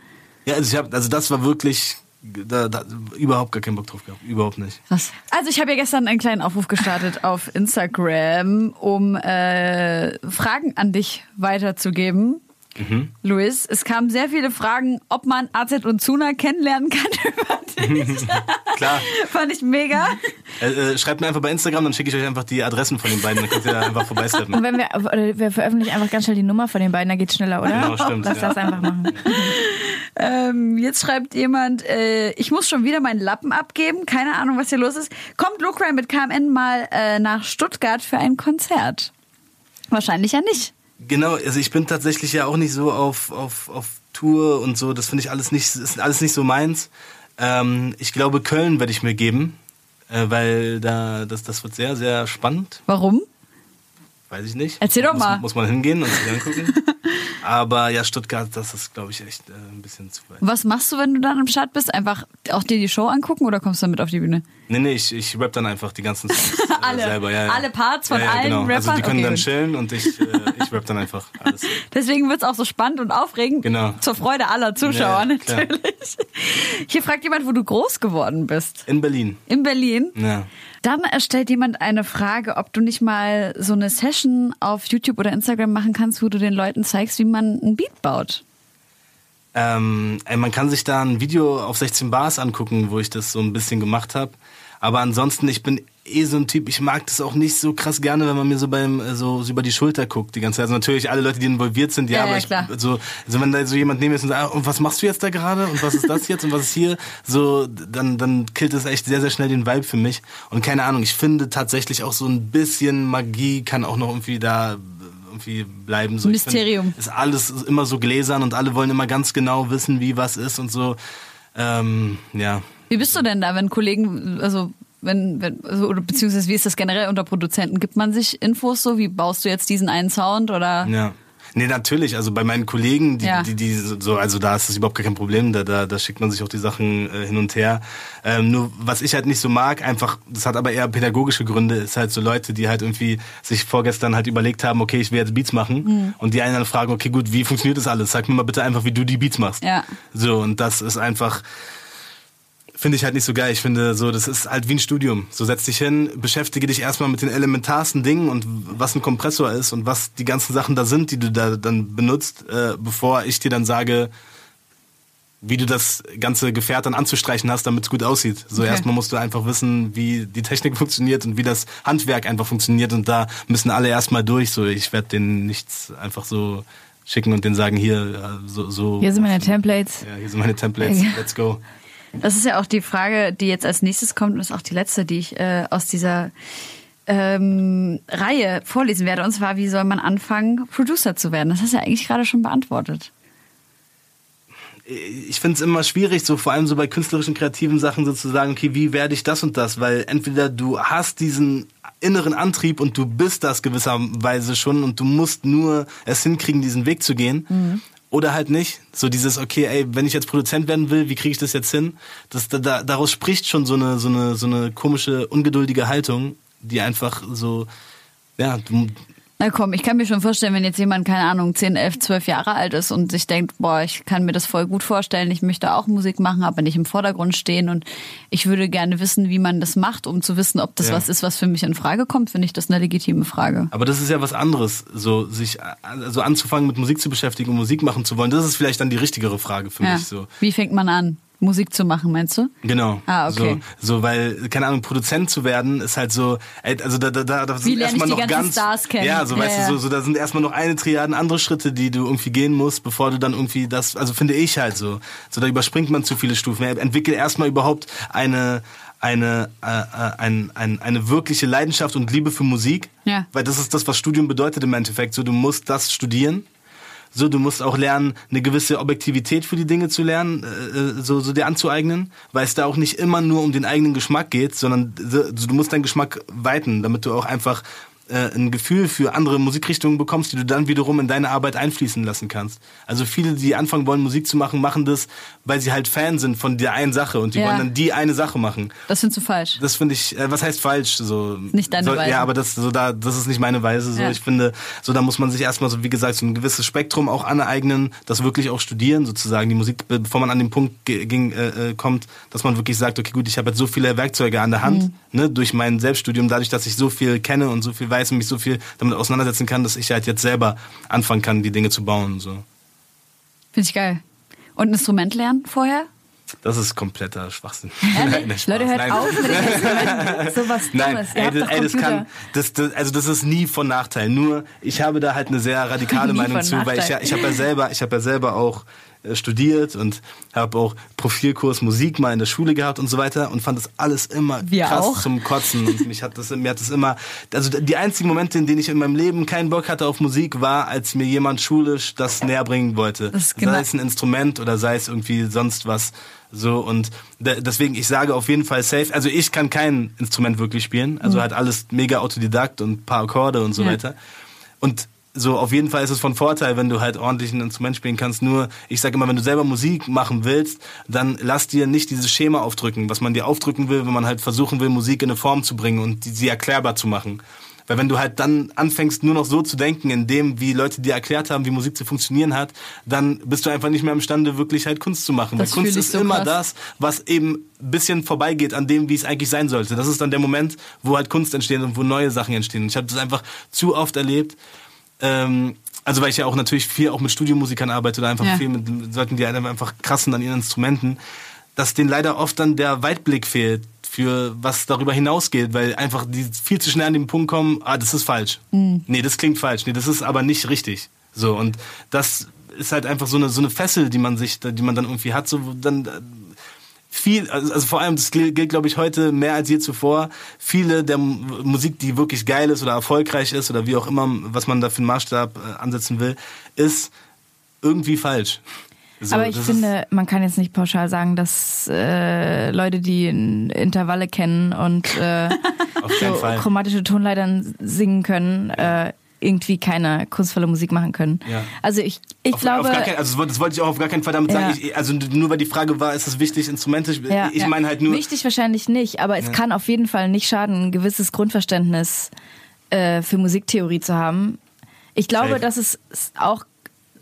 Ja, also ich habe, also das war wirklich da, da, überhaupt gar keinen Bock drauf gehabt, überhaupt nicht. Krass. Also ich habe ja gestern einen kleinen Aufruf gestartet auf Instagram, um äh, Fragen an dich weiterzugeben. Mhm. Luis, es kamen sehr viele Fragen, ob man AZ und Zuna kennenlernen kann <laughs> über dich. <laughs> Klar. Fand ich mega. Äh, äh, schreibt mir einfach bei Instagram, dann schicke ich euch einfach die Adressen von den beiden, dann könnt ihr da einfach Und vorbeisteppen. wenn wir, oder wir veröffentlichen einfach ganz schnell die Nummer von den beiden, da geht's schneller, oder? Genau, stimmt, Lass ja. das einfach machen. <laughs> Ähm, jetzt schreibt jemand, äh, ich muss schon wieder meinen Lappen abgeben. Keine Ahnung, was hier los ist. Kommt Lukray mit KMN mal äh, nach Stuttgart für ein Konzert? Wahrscheinlich ja nicht. Genau, also ich bin tatsächlich ja auch nicht so auf, auf, auf Tour und so, das finde ich alles nicht, ist alles nicht so meins. Ähm, ich glaube, Köln werde ich mir geben, äh, weil da, das, das wird sehr, sehr spannend. Warum? Weiß ich nicht. Erzähl doch muss, mal. Muss man hingehen und sich angucken. <laughs> Aber ja, Stuttgart, das ist, glaube ich, echt äh, ein bisschen zu weit. Was machst du, wenn du dann am Start bist? Einfach auch dir die Show angucken oder kommst du mit auf die Bühne? Nee, nee, ich, ich rap dann einfach die ganzen Songs <laughs> äh, Alle- selber. Ja, ja. alle Parts von ja, allen genau. Also Rappern? die können Okay, dann gut. chillen und ich, äh, ich rap dann einfach alles. <laughs> Deswegen wird's auch so spannend und aufregend. Genau. Zur Freude aller Zuschauer natürlich. <laughs> Hier fragt jemand, wo du groß geworden bist. In Berlin. In Berlin. Ja. Dann stellt jemand eine Frage, ob du nicht mal so eine Session auf YouTube oder Instagram machen kannst, wo du den Leuten zeigst, wie man ein Beat baut. Ähm, ey, man kann sich da ein Video auf 16 Bars angucken, wo ich das so ein bisschen gemacht habe. Aber ansonsten, ich bin eh so ein Typ, ich mag das auch nicht so krass gerne, wenn man mir so beim äh, so, so über die Schulter guckt die ganze Zeit. Also natürlich alle Leute, die involviert sind, ja, Ja, aber ja, ich, klar. so also wenn da so jemand neben mir ist und sagt, ah, und was machst du jetzt da gerade und was ist das jetzt und was ist hier, so dann dann killt es echt sehr sehr schnell den Vibe für mich und keine Ahnung, ich finde tatsächlich auch so ein bisschen Magie kann auch noch irgendwie da irgendwie bleiben so. Ich find, Mysterium. ist alles immer so gläsern und alle wollen immer ganz genau wissen, wie was ist und so. Ähm, ja. Wie bist du denn da, wenn Kollegen, also wenn, wenn also, oder beziehungsweise wie ist das generell unter Produzenten? Gibt man sich Infos so, wie baust du jetzt diesen einen Sound oder? Ja. Nee, natürlich. Also bei meinen Kollegen, die, Ja. die, die so, also da ist das überhaupt gar kein Problem. Da, da, da schickt man sich auch die Sachen äh, hin und her. Ähm, nur was ich halt nicht so mag, einfach, das hat aber eher pädagogische Gründe, ist halt so Leute, die halt irgendwie sich vorgestern halt überlegt haben, okay, ich will jetzt Beats machen. Mhm. Und die einen dann fragen, okay, gut, wie funktioniert das alles? Sag mir mal bitte einfach, wie du die Beats machst. Ja. So, und das ist einfach, finde ich halt nicht so geil. Ich finde so, das ist halt wie ein Studium. So setz dich hin, beschäftige dich erstmal mit den elementarsten Dingen und was ein Kompressor ist und was die ganzen Sachen da sind, die du da dann benutzt, äh, bevor ich dir dann sage, wie du das ganze Gefährt dann anzustreichen hast, damit es gut aussieht. So Okay. erstmal musst du einfach wissen, wie die Technik <laughs> funktioniert und wie das Handwerk einfach funktioniert und da müssen alle erstmal durch. So, ich werde denen nichts einfach so schicken und denen sagen, hier, äh, so, so. Hier sind meine Templates. Ja, hier sind meine Templates, <laughs> let's go. Das ist ja auch die Frage, die jetzt als nächstes kommt und ist auch die letzte, die ich äh, aus dieser ähm, Reihe vorlesen werde. Und zwar, wie soll man anfangen, Producer zu werden? Das hast du ja eigentlich gerade schon beantwortet. ich finde es immer schwierig, so vor allem so bei künstlerischen, kreativen Sachen sozusagen, okay, wie werde ich das und das? Weil entweder du hast diesen inneren Antrieb und du bist das gewisserweise schon und du musst nur es hinkriegen, diesen Weg zu gehen. Oder halt nicht. So dieses, okay, ey, wenn ich jetzt Produzent werden will, wie kriege ich das jetzt hin? Das, da, da, daraus spricht schon so eine, so, eine, so eine komische, ungeduldige Haltung, die einfach so, ja, du, Na komm, ich kann mir schon vorstellen, wenn jetzt jemand, keine Ahnung, 10, 11, 12 Jahre alt ist und sich denkt, boah, ich kann mir das voll gut vorstellen, ich möchte auch Musik machen, aber nicht im Vordergrund stehen und ich würde gerne wissen, wie man das macht, um zu wissen, ob das Ja. was ist, was für mich in Frage kommt, finde ich das eine legitime Frage. Aber das ist ja was anderes, so sich also anzufangen mit Musik zu beschäftigen und Musik machen zu wollen. Das ist vielleicht dann die richtigere Frage für Ja. mich so. Wie fängt man an, Musik zu machen, meinst du? Genau. Ah, okay. So, so, weil, keine Ahnung, Produzent zu werden ist halt so, also da, da, da, da sind erstmal noch ganz. Stars kennen? Ja, so Ja, weißt ja. du, so, so, da sind erstmal noch eine Triaden andere Schritte, die du irgendwie gehen musst, bevor du dann irgendwie das, also finde ich halt so. So, da überspringt man zu viele Stufen. Entwickel erstmal überhaupt eine, eine, äh, äh, ein, ein, eine wirkliche Leidenschaft und Liebe für Musik. Ja. Weil das ist das, was Studium bedeutet im Endeffekt. So, du musst das studieren. So, du musst auch lernen, eine gewisse Objektivität für die Dinge zu lernen, äh, äh, so, so dir anzueignen, weil es da auch nicht immer nur um den eigenen Geschmack geht, sondern so, du musst deinen Geschmack weiten, damit du auch einfach äh, ein Gefühl für andere Musikrichtungen bekommst, die du dann wiederum in deine Arbeit einfließen lassen kannst. Also viele, die anfangen wollen, Musik zu machen, machen das, weil sie halt Fan sind von der einen Sache und die Ja. wollen dann die eine Sache machen. Das findest du falsch. Das finde ich, äh, was heißt falsch? So, Nicht deine so, Weise. Ja, aber das, so da, das ist nicht meine Weise. So, Ja. ich finde, so da muss man sich erstmal so, wie gesagt, so ein gewisses Spektrum auch aneignen, das wirklich auch studieren, sozusagen, die Musik, be- bevor man an den Punkt ging, äh, äh, kommt, dass man wirklich sagt, okay, gut, ich habe jetzt so viele Werkzeuge an der Hand, Mhm. ne, durch mein Selbststudium, dadurch, dass ich so viel kenne und so viel weiß und mich so viel damit auseinandersetzen kann, dass ich halt jetzt selber anfangen kann, die Dinge zu bauen. So. Finde ich geil. Und ein Instrument lernen vorher? Das ist kompletter Schwachsinn. Ehrlich? <laughs> Nein, Spaß. Leute, hört Nein. auf mit den Instrumenten. So was Nein, ey, das, ey, das kann, das, das, also das ist nie von Nachteil. Nur ich habe da halt eine sehr <laughs> radikale Meinung zu, weil ich ja, Nachteil. ich habe ja selber, ich habe ja selber auch studiert und habe auch Profilkurs Musik mal in der Schule gehabt und so weiter und fand das alles immer Wir krass auch. zum Kotzen und mich hat das, mir hat das immer, also die einzigen Momente, in denen ich in meinem Leben keinen Bock hatte auf Musik, war, als mir jemand schulisch das näher bringen wollte. Genau- sei es ein Instrument oder sei es irgendwie sonst was. So und de- deswegen, ich sage auf jeden Fall safe. Also ich kann kein Instrument wirklich spielen. Also halt alles mega Autodidakt und ein paar Akkorde und so Ja. weiter. Und so auf jeden Fall ist es von Vorteil, wenn du halt ordentlich ein Instrument spielen kannst. Nur, ich sage immer, wenn du selber Musik machen willst, dann lass dir nicht dieses Schema aufdrücken, was man dir aufdrücken will, wenn man halt versuchen will, Musik in eine Form zu bringen und sie erklärbar zu machen. Weil wenn du halt dann anfängst, nur noch so zu denken, in dem, wie Leute dir erklärt haben, wie Musik zu funktionieren hat, dann bist du einfach nicht mehr imstande, wirklich halt Kunst zu machen. Das Weil Kunst ist so immer krass. das, was eben ein bisschen vorbeigeht an dem, wie es eigentlich sein sollte. Das ist dann der Moment, wo halt Kunst entsteht und wo neue Sachen entstehen. Und ich habe das einfach zu oft erlebt. Ähm, also weil ich ja auch natürlich viel auch mit Studiomusikern arbeite oder einfach Ja. viel mit, Leuten, die halt einfach krassen an ihren Instrumenten, dass denen leider oft dann der Weitblick fehlt für was darüber hinausgeht, weil einfach die viel zu schnell an den Punkt kommen, ah, das ist falsch. Nee, das klingt falsch. Nee, das ist aber nicht richtig. So, und das ist halt einfach so eine, so eine Fessel, die man sich, die man dann irgendwie hat, so, dann, viel, also, also vor allem, das gilt, glaube ich heute mehr als je zuvor, viele der Musik, die wirklich geil ist oder erfolgreich ist oder wie auch immer, was man da für einen Maßstab äh, ansetzen will, ist irgendwie falsch. So, Aber ich finde, man kann jetzt nicht pauschal sagen, dass äh, Leute, die in Intervalle kennen und äh, <laughs> so chromatische Tonleitern singen können, äh, irgendwie keine kunstvolle Musik machen können. Ja. Also ich, ich auf, glaube. auf kein, also das wollte- ich auch auf gar keinen Fall damit Ja. sagen. Ich, also nur weil die Frage war, ist es wichtig, Instrumente? Ich, Ja. ich meine halt nur. Wichtig wahrscheinlich nicht, aber es kann auf jeden Fall nicht schaden, ein gewisses Grundverständnis äh, für Musiktheorie zu haben. Ich glaube, Safe. dass es auch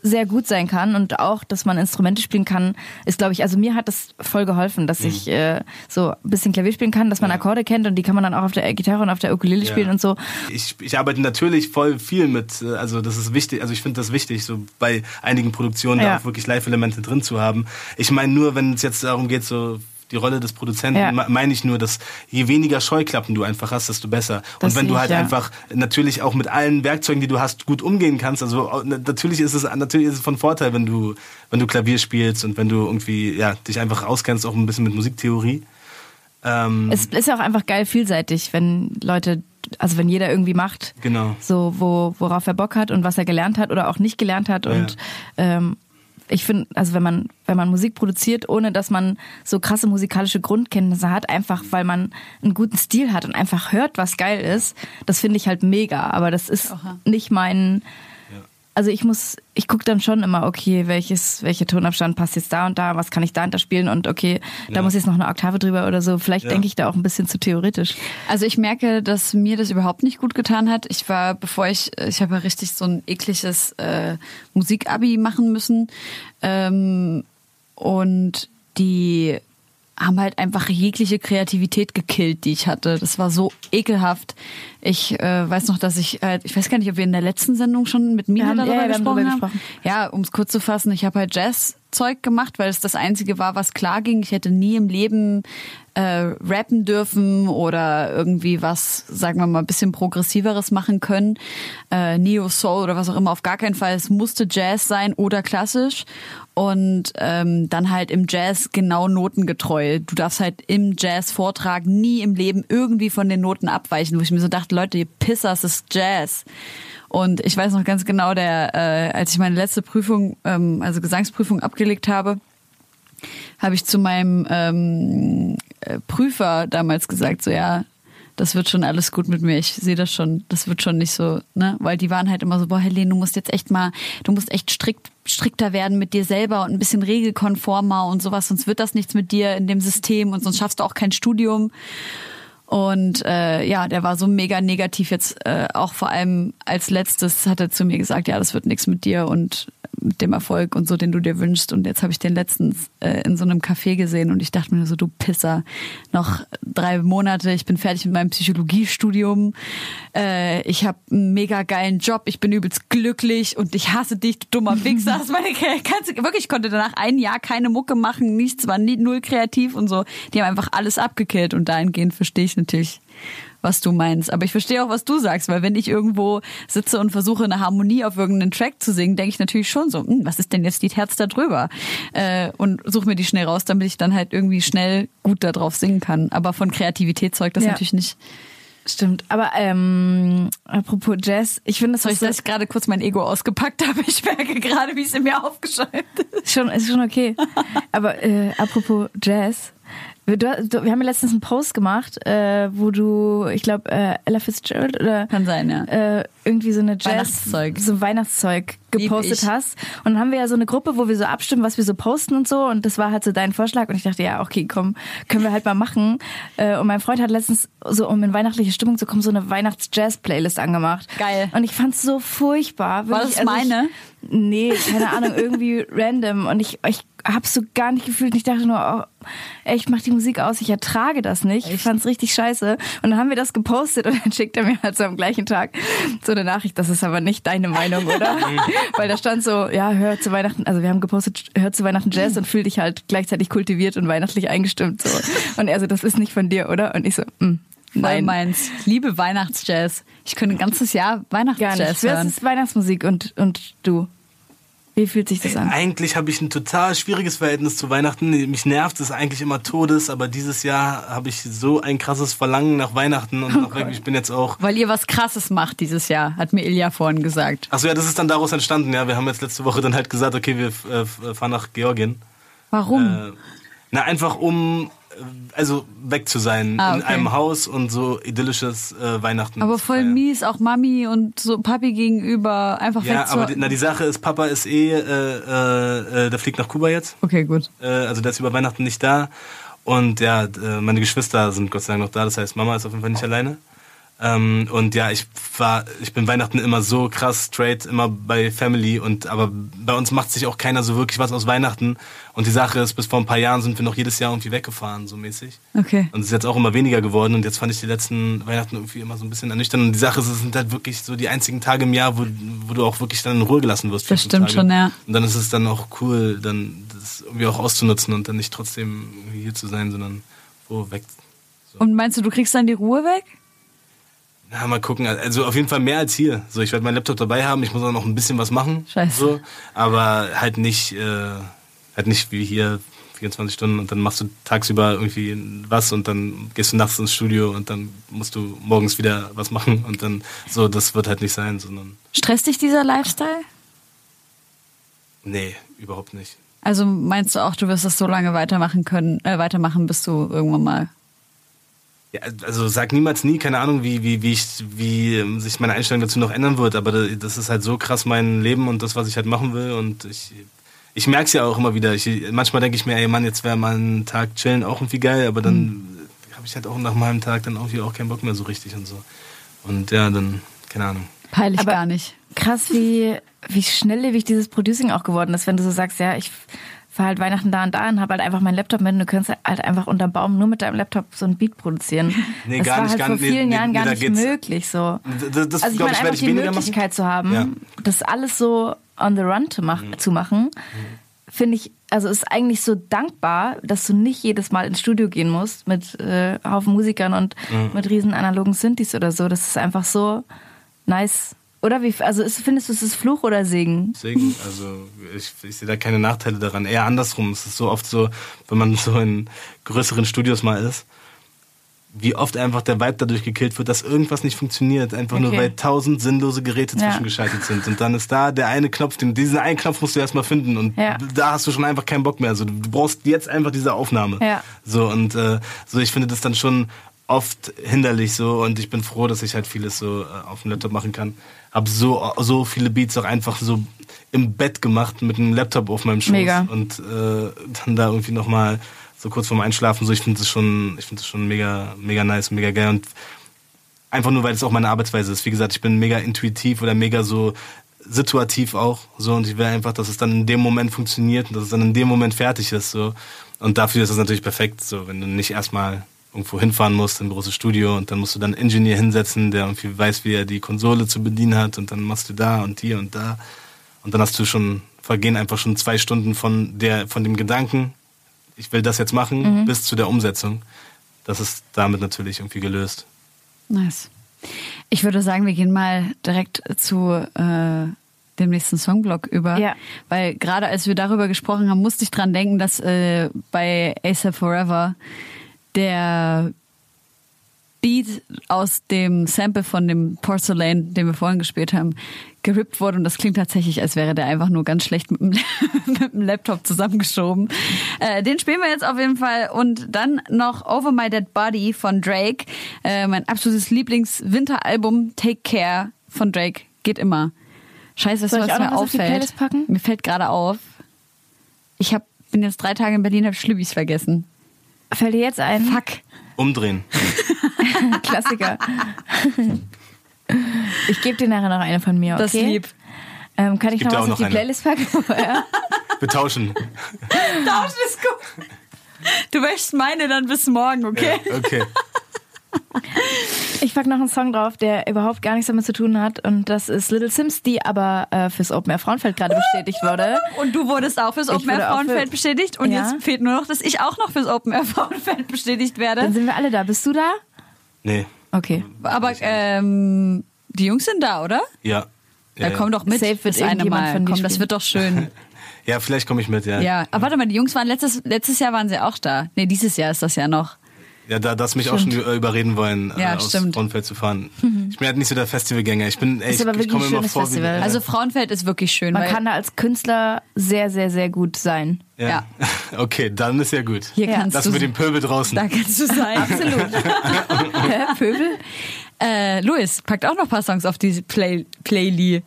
sehr gut sein kann und auch, dass man Instrumente spielen kann, ist, glaube ich, also mir hat das voll geholfen, dass ich äh, so ein bisschen Klavier spielen kann, dass man Akkorde kennt und die kann man dann auch auf der Gitarre und auf der Ukulele Ja. spielen und so. Ich, ich arbeite natürlich voll viel mit, äh, also das ist wichtig, also ich finde das wichtig, so bei einigen Produktionen Ja. da auch wirklich Live-Elemente drin zu haben. Ich meine nur, wenn es jetzt darum geht, so die Rolle des Produzenten, Ja. me- meine ich nur, dass je weniger Scheuklappen du einfach hast, desto besser. Das Und wenn du ich, halt ja. einfach natürlich auch mit allen Werkzeugen, die du hast, gut umgehen kannst, also natürlich ist es natürlich ist es von Vorteil, wenn du wenn du Klavier spielst und wenn du irgendwie ja dich einfach auskennst, auch ein bisschen mit Musiktheorie. Ähm, Es ist ja auch einfach geil vielseitig, wenn Leute, also wenn jeder irgendwie macht, genau. so wo, worauf er Bock hat und was er gelernt hat oder auch nicht gelernt hat. Und ähm, ich finde, also wenn man, wenn man Musik produziert, ohne dass man so krasse musikalische Grundkenntnisse hat, einfach weil man einen guten Stil hat und einfach hört, was geil ist, das finde ich halt mega. Aber das ist Aha. nicht mein. Also ich muss, ich gucke dann schon immer, okay, welches, welcher Tonabstand passt jetzt da und da, was kann ich da und da spielen und okay, da Ja. muss jetzt noch eine Oktave drüber oder so. Vielleicht Ja. denke ich da auch ein bisschen zu theoretisch. Also ich merke, dass mir das überhaupt nicht gut getan hat. Ich war, bevor ich, ich habe ja richtig so ein ekliges äh, Musikabi machen müssen. Ähm, und die haben halt einfach jegliche Kreativität gekillt, die ich hatte. Das war so ekelhaft. Ich äh, weiß noch, dass ich, halt, ich weiß gar nicht, ob wir in der letzten Sendung schon mit Mina haben- darüber ja, ja, haben gesprochen drüber haben. gesprochen. Ja, um es kurz zu fassen, ich habe halt Jazz-Zeug gemacht, weil es das Einzige war, was klar ging. Ich hätte nie im Leben äh, rappen dürfen oder irgendwie was, sagen wir mal, ein bisschen progressiveres machen können. Äh, Neo Soul oder was auch immer, auf gar keinen Fall. Es musste Jazz sein oder klassisch. Und ähm, dann halt im Jazz genau notengetreu. Du darfst halt im Jazz-Vortrag nie im Leben irgendwie von den Noten abweichen, wo ich mir so dachte, Leute, ihr Pisser, es ist Jazz. Und ich weiß noch ganz genau, der, äh, als ich meine letzte Prüfung, ähm, also Gesangsprüfung abgelegt habe, habe ich zu meinem ähm, äh, Prüfer damals gesagt, so ja, das wird schon alles gut mit mir. Ich sehe das schon. Das wird schon nicht so, ne? Weil die waren halt immer so, boah, Helene, du musst jetzt echt mal, du musst echt strikt, strikter werden mit dir selber und ein bisschen regelkonformer und sowas, sonst wird das nichts mit dir in dem System und sonst schaffst du auch kein Studium. Und äh, ja, der war so mega negativ jetzt, äh, auch vor allem als letztes hat er zu mir gesagt, ja, das wird nichts mit dir und dem Erfolg und so, den du dir wünschst. Und jetzt habe ich den letztens äh, in so einem Café gesehen und ich dachte mir so, du Pisser, noch drei Monate, ich bin fertig mit meinem Psychologiestudium, äh, ich habe einen mega geilen Job, ich bin übelst glücklich und ich hasse dich, du dummer Wichser. Das meine ganze, wirklich, ich konnte danach ein Jahr keine Mucke machen, nichts, war nie, null kreativ und so. Die haben einfach alles abgekillt und dahingehend verstehe ich natürlich, was du meinst. Aber ich verstehe auch, was du sagst, weil wenn ich irgendwo sitze und versuche, eine Harmonie auf irgendeinen Track zu singen, denke ich natürlich schon so, hm, was ist denn jetzt die Herz da drüber? Äh, und suche mir die schnell raus, damit ich dann halt irgendwie schnell gut da drauf singen kann. Aber von Kreativität zeugt das Ja. natürlich nicht. Stimmt, aber ähm, apropos Jazz, ich finde, das ist ich, dass ich gerade kurz mein Ego ausgepackt habe? Ich merke gerade, wie es in mir aufgeschäumt ist. schon, ist schon okay. <laughs> aber äh, apropos Jazz, wir, du, wir haben ja letztens einen Post gemacht, äh, wo du, ich glaube, äh, Ella Fitzgerald oder Kann sein, ja. äh, irgendwie so eine Jazz, Weihnachtszeug. so Weihnachtszeug gepostet hast. Und dann haben wir ja so eine Gruppe, wo wir so abstimmen, was wir so posten und so. Und das war halt so dein Vorschlag. Und ich dachte, ja, okay, komm, können wir halt mal machen. Äh, Und mein Freund hat letztens, so um in weihnachtliche Stimmung zu kommen, so eine Weihnachts-Jazz-Playlist angemacht. Geil. Und ich fand's so furchtbar. War Wirklich, das meine? Ich, nee, keine Ahnung, irgendwie <laughs> random. Und ich, ich hab's so gar nicht gefühlt. Und ich dachte nur, oh, ey, ich mach die Musik aus, ich ertrage das nicht. Ich fand's richtig scheiße. Und dann haben wir das gepostet und dann schickt er mir halt so am gleichen Tag so eine Nachricht, das ist aber nicht deine Meinung, oder? <laughs> Weil da stand so, ja, hör zu Weihnachten, also wir haben gepostet, hör zu Weihnachten Jazz und fühl dich halt gleichzeitig kultiviert und weihnachtlich eingestimmt. So. Und er so, das ist nicht von dir, oder? Und ich so, mm, nein. meins. Liebe Weihnachtsjazz. Ich könnte ein ganzes Jahr Gar nicht. Weihnachtsjazz Das hören. ist Weihnachtsmusik und, und du. Wie fühlt sich das an? Eigentlich habe ich ein total schwieriges Verhältnis zu Weihnachten. Mich nervt es eigentlich immer Todes, aber dieses Jahr habe ich so ein krasses Verlangen nach Weihnachten und nach wirklich, ich bin jetzt auch. Weil ihr was Krasses macht dieses Jahr, hat mir Ilja vorhin gesagt. Achso, ja, das ist dann daraus entstanden. Ja, wir haben jetzt letzte Woche dann halt gesagt, okay, wir äh, fahren nach Georgien. Warum? Äh, na, einfach um also weg zu sein Ah, in okay. einem Haus und so idyllisches äh, Weihnachten. Aber voll feiern. mies, auch Mami und so Papi gegenüber einfach Ja, weg aber zu... die, na, die Sache ist, Papa ist eh, äh, äh, äh, der fliegt nach Kuba jetzt. Okay, gut. Äh, also der ist über Weihnachten nicht da. Und ja, äh, meine Geschwister sind Gott sei Dank noch da. Das heißt, Mama ist auf jeden Fall nicht alleine. Ähm, und ja, ich war, ich bin Weihnachten immer so krass straight, immer bei Family. Und aber bei uns macht sich auch keiner so wirklich was aus Weihnachten. Und die Sache ist, bis vor ein paar Jahren sind wir noch jedes Jahr irgendwie weggefahren, so mäßig. Okay. Und es ist jetzt auch immer weniger geworden. Und jetzt fand ich die letzten Weihnachten irgendwie immer so ein bisschen ernüchternd. Und die Sache ist, es sind halt wirklich so die einzigen Tage im Jahr, wo, wo du auch wirklich dann in Ruhe gelassen wirst. Das stimmt Tage. schon, ja. Und dann ist es dann auch cool, dann das irgendwie auch auszunutzen und dann nicht trotzdem hier zu sein, sondern wo weg. Und meinst du, du kriegst dann die Ruhe weg? Ja, mal gucken. Also auf jeden Fall mehr als hier. So, ich werde meinen Laptop dabei haben. Ich muss auch noch ein bisschen was machen. Scheiße. So, aber halt nicht, äh, halt nicht wie hier 24 Stunden und dann machst du tagsüber irgendwie was und dann gehst du nachts ins Studio und dann musst du morgens wieder was machen und dann so, das wird halt nicht sein, sondern Stresst dich dieser Lifestyle? nee, überhaupt nicht. Also meinst du auch, du wirst das so lange weitermachen können, äh, weitermachen, bis du irgendwann mal. Ja, also sag niemals nie, keine Ahnung, wie, wie, wie, ich, wie ähm, sich meine Einstellung dazu noch ändern wird, aber da- das ist halt so krass mein Leben und das, was ich halt machen will und ich, ich merke es ja auch immer wieder. Ich, manchmal denke ich mir, ey Mann, jetzt wäre mal ein Tag chillen auch irgendwie geil, aber dann Mhm. habe ich halt auch nach meinem Tag dann irgendwie auch keinen Bock mehr so richtig und so. Und ja, dann, keine Ahnung. Peilig Aber- gar nicht. Krass, wie, wie schnelllebig dieses Producing auch geworden ist, wenn du so sagst, ja, ich fahre halt Weihnachten da und da und habe halt einfach meinen Laptop mit und du könntest halt einfach unterm Baum nur mit deinem Laptop so ein Beat produzieren. <laughs> Nee, das gar war nicht, halt gar vor. Nee, vielen nee, Jahren nee, gar da nicht möglich so. Das, das Also ich meine ich, einfach die weniger machen. Möglichkeit zu haben, Ja. das alles so on the run zu, mach zu machen, finde ich, also ist eigentlich so dankbar, dass du nicht jedes Mal ins Studio gehen musst mit äh, Haufen Musikern und mit riesen analogen Synthes oder so. Das ist einfach so nice. Oder wie, also ist, findest du, es ist Fluch oder Segen? Deswegen, also ich, ich sehe da keine Nachteile daran. Eher andersrum. Es ist so oft so, wenn man so in größeren Studios mal ist, wie oft einfach der Vibe dadurch gekillt wird, dass irgendwas nicht funktioniert. Einfach nur Okay. weil tausend sinnlose Geräte Ja. zwischengeschaltet sind. Und dann ist da der eine Knopf, den, diesen einen Knopf musst du erstmal finden. Und Ja. da hast du schon einfach keinen Bock mehr. Also, du brauchst jetzt einfach diese Aufnahme. Ja. So, und äh, so, ich finde das dann schon oft hinderlich so und ich bin froh, dass ich halt vieles so äh, auf dem Laptop machen kann. Hab so, so viele Beats auch einfach so im Bett gemacht mit einem Laptop auf meinem Schoß Mega. und äh, dann da irgendwie nochmal so kurz vorm Einschlafen so. Ich finde das schon, ich finde das schon mega, mega nice, mega geil und einfach nur, weil es auch meine Arbeitsweise ist. Wie gesagt, ich bin mega intuitiv oder mega so situativ auch so und ich will einfach, dass es dann in dem Moment funktioniert und dass es dann in dem Moment fertig ist so und dafür ist es natürlich perfekt so, wenn du nicht erstmal irgendwo hinfahren musst in ein großes Studio und dann musst du dann einen Ingenieur hinsetzen, der irgendwie weiß, wie er die Konsole zu bedienen hat und dann machst du da und hier und da und dann hast du schon vergehen einfach schon zwei Stunden von der von dem Gedanken, ich will das jetzt machen, bis zu der Umsetzung. Das ist damit natürlich irgendwie gelöst. Nice. Ich würde sagen, wir gehen mal direkt zu äh, dem nächsten Songblock über. Ja. Weil gerade als wir darüber gesprochen haben, musste ich dran denken, dass äh, bei ASAP Forever der Beat aus dem Sample von dem Porcelain, den wir vorhin gespielt haben, gerippt wurde. Und das klingt tatsächlich, als wäre der einfach nur ganz schlecht mit dem, <laughs> mit dem Laptop zusammengeschoben. Äh, den spielen wir jetzt auf jeden Fall. Und dann noch Over My Dead Body von Drake. Äh, mein absolutes Lieblings-Winteralbum Take Care von Drake. Geht immer. Scheiße, Soll was mir auffällt. Mir fällt gerade auf. Ich hab, bin jetzt drei Tage in Berlin, habe Schlübbis vergessen. Fällt dir jetzt ein? Fuck. Umdrehen. <laughs> Klassiker. Ich gebe dir nachher noch eine von mir, okay? Das ist lieb. Ähm, kann ich noch was die noch eine. Playlist packen? <laughs> ja. Wir tauschen. Tauschen ist gut. Du wäschst meine dann bis morgen, okay? Ja, okay. Ich pack noch einen Song drauf, der überhaupt gar nichts damit zu tun hat. Und das ist Little Sims, die aber äh, fürs Open Air Frauenfeld gerade bestätigt wurde. Und du wurdest auch fürs Open Air Frauenfeld bestätigt. Und Ja. jetzt fehlt nur noch, dass ich auch noch fürs Open Air Frauenfeld bestätigt Dann werde. sind wir alle da. Bist du da? Nee. Okay. Aber ähm, die Jungs sind da, oder? Ja. Ja, Ja, ja. komm doch mit. Safe wird das eine irgendjemand Mal. von dir Komm, das wird doch schön. <laughs> ja, vielleicht komme ich mit, ja. ja. Aber warte mal, die Jungs waren letztes, letztes Jahr waren sie auch da. Nee, dieses Jahr ist das ja noch. Ja, da das mich auch schon Stimmt. äh, überreden wollen, äh, Ja, aus stimmt. Frauenfeld zu fahren. <laughs> Ich bin halt nicht so der Festivalgänger. Ich bin, ey, Ist ich, aber ich wirklich komme ein immer schönes vor Festival. wie Also Frauenfeld ist wirklich schön. Man weil, kann da als Künstler sehr, sehr, sehr gut sein. ja. ja. <laughs> Okay, dann ist ja gut. Hier Ja. kannst Lassen du wir den Pöbel draußen. <laughs> da kannst du sein. Absolut. Hä, Pöbel? Äh, Luis, packt auch noch ein paar Songs auf diese Play Playlist.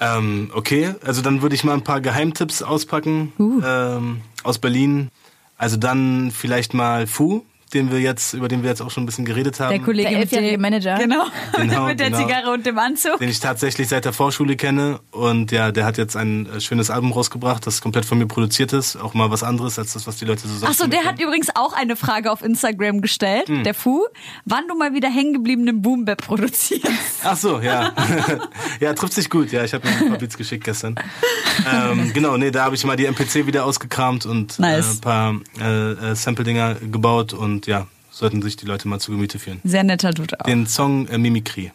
Ähm, okay, also dann würde ich mal ein paar Geheimtipps auspacken Uh. ähm, aus Berlin. Also dann vielleicht mal Fu, den wir jetzt, über den wir jetzt auch schon ein bisschen geredet haben. Der Kollege Der mit dem Manager. Genau. <laughs> Genau, <laughs> mit der genau. Zigarre und dem Anzug. den ich tatsächlich seit der Vorschule kenne. Und ja, der hat jetzt ein äh, schönes Album rausgebracht, das komplett von mir produziert ist. Auch mal was anderes als das, was die Leute so sagen. Achso, der hat übrigens auch eine Frage auf Instagram gestellt, Hm. der Fu, wann du mal wieder hängen gebliebenen Boom Bap produzierst. Ach so, ja. <laughs> ja, trifft sich gut. Ja, ich habe mir ein paar Beats geschickt gestern. ähm, genau, nee, da habe ich mal die MPC wieder ausgekramt und Nice. äh, ein paar äh, äh, Sample-Dinger gebaut und ja, sollten sich die Leute mal zu Gemüte führen. Sehr netter Dude auch. Den Song äh, Mimikry, der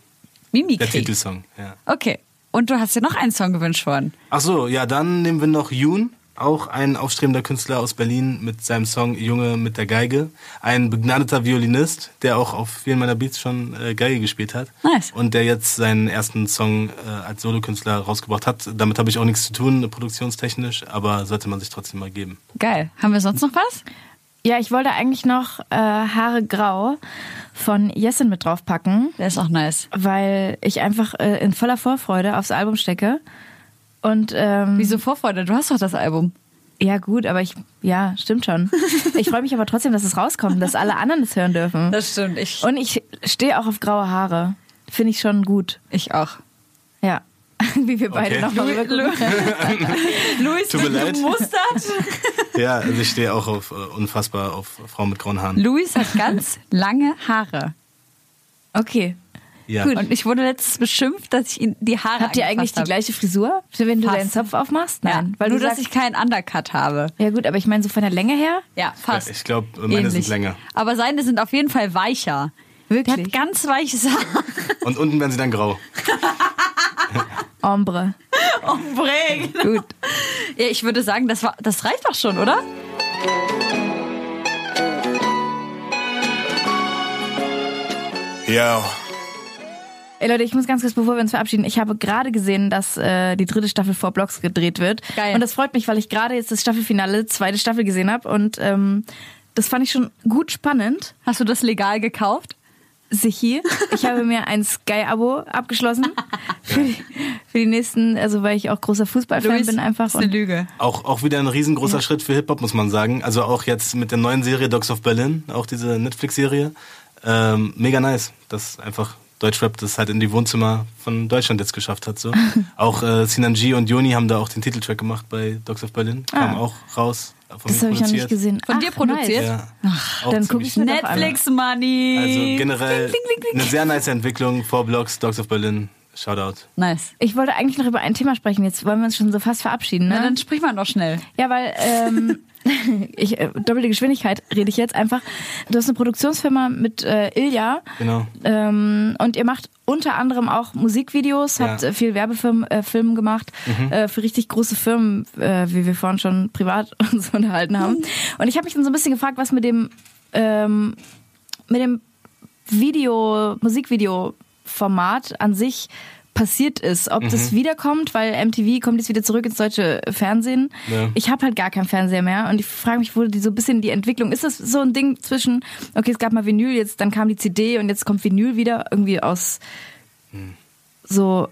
Mimikry. Titelsong. Ja. Okay. Und du hast dir noch einen Song gewünscht worden. Ach so, ja, dann nehmen wir noch Yoon, auch ein aufstrebender Künstler aus Berlin mit seinem Song Junge mit der Geige. Ein begnadeter Violinist, der auch auf vielen meiner Beats schon äh, Geige gespielt hat. Nice. Und der jetzt seinen ersten Song äh, als Solokünstler rausgebracht hat. Damit habe ich auch nichts zu tun, produktionstechnisch, aber sollte man sich trotzdem mal geben. Geil. Haben wir sonst noch was? Ja, ich wollte eigentlich noch äh, Haare Grau von Jessin mit draufpacken, Der ist auch nice. weil ich einfach äh, in voller Vorfreude aufs Album stecke. Und ähm, Wieso Vorfreude? Du hast doch das Album. Ja, gut, aber ich, ja, stimmt schon. <laughs> Ich freue mich aber trotzdem, dass es rauskommt, dass alle anderen es hören dürfen. Das stimmt. Ich, Und ich stehe auch auf graue Haare. Finde ich schon gut. ich auch. Ja. <laughs> Wie wir beide Okay. noch mal rüber gucken. <laughs> Luis, leid. mustert. <laughs> Ja, also ich stehe auch auf äh, unfassbar auf Frauen mit grauen Haaren. Luis hat ganz lange Haare. Okay. Ja. Und ich wurde letztens beschimpft, dass ich ihn die Haare Habt ihr eigentlich die gleiche Frisur, wenn du Fast. deinen Zopf aufmachst? Nein. Ja, Weil nur, du dass sagst, ich keinen Undercut habe. Ja gut, aber ich meine so von der Länge her? Ja, fast. Ich glaube, meine Ähnlich. sind länger. Aber seine sind auf jeden Fall weicher. Wirklich? Der hat ganz weiches Haar. Und unten werden sie dann grau. Ombre. <laughs> Bring. Gut. Ja, ich würde sagen, das, war, das reicht doch schon, oder? Yo. Ey Leute, ich muss ganz kurz, bevor wir uns verabschieden, ich habe gerade gesehen, dass äh, die dritte Staffel vor Blocks gedreht wird. Geil. Und das freut mich, weil ich gerade jetzt das Staffelfinale, zweite Staffel gesehen habe und ähm, das fand ich schon gut spannend. Hast du das legal gekauft? Sichi, ich habe mir ein Sky-Abo abgeschlossen <laughs> für die, für die nächsten, also weil ich auch großer Fußballfan bin einfach. ist eine Lüge. Auch, auch wieder ein riesengroßer Schritt für Hip-Hop, muss man sagen. Also auch jetzt mit der neuen Serie Dogs of Berlin, auch diese Netflix-Serie. Ähm, mega nice, dass einfach Deutschrap das halt in die Wohnzimmer von Deutschland jetzt geschafft hat. So. <laughs> auch äh, Sinan G und Joni haben da auch den Titeltrack gemacht bei Dogs of Berlin. Kam Ah. auch raus. Von das habe ich noch nicht gesehen. Von dir produziert? Ja. Auch dann ziemlich- guck ich. Netflix Money. Also generell eine sehr nice Entwicklung. Four Blocks, Dogs of Berlin. Shoutout. Nice. Ich wollte eigentlich noch über ein Thema sprechen. Jetzt wollen wir uns schon so fast verabschieden, ne? Na, dann sprich mal noch schnell. Ja, weil ähm, <laughs> <laughs> ich äh, doppelte Geschwindigkeit rede ich jetzt einfach. Du hast eine Produktionsfirma mit äh, Ilja Genau. ähm, und ihr macht unter anderem auch Musikvideos, Ja. habt äh, viel Werbefilm äh, Film gemacht äh, für richtig große Firmen, äh, wie wir vorhin schon privat <laughs> uns unterhalten haben. Und ich habe mich dann so ein bisschen gefragt, was mit dem ähm, mit dem Video, Musikvideo-Format an sich passiert ist. Ob das Mhm. wiederkommt, weil MTV kommt jetzt wieder zurück ins deutsche Fernsehen. Ja. Ich habe halt gar keinen Fernseher mehr und ich frage mich, wo die so ein bisschen die Entwicklung, ist das so ein Ding zwischen, okay, es gab mal Vinyl, jetzt dann kam die CD und jetzt kommt Vinyl wieder irgendwie aus so,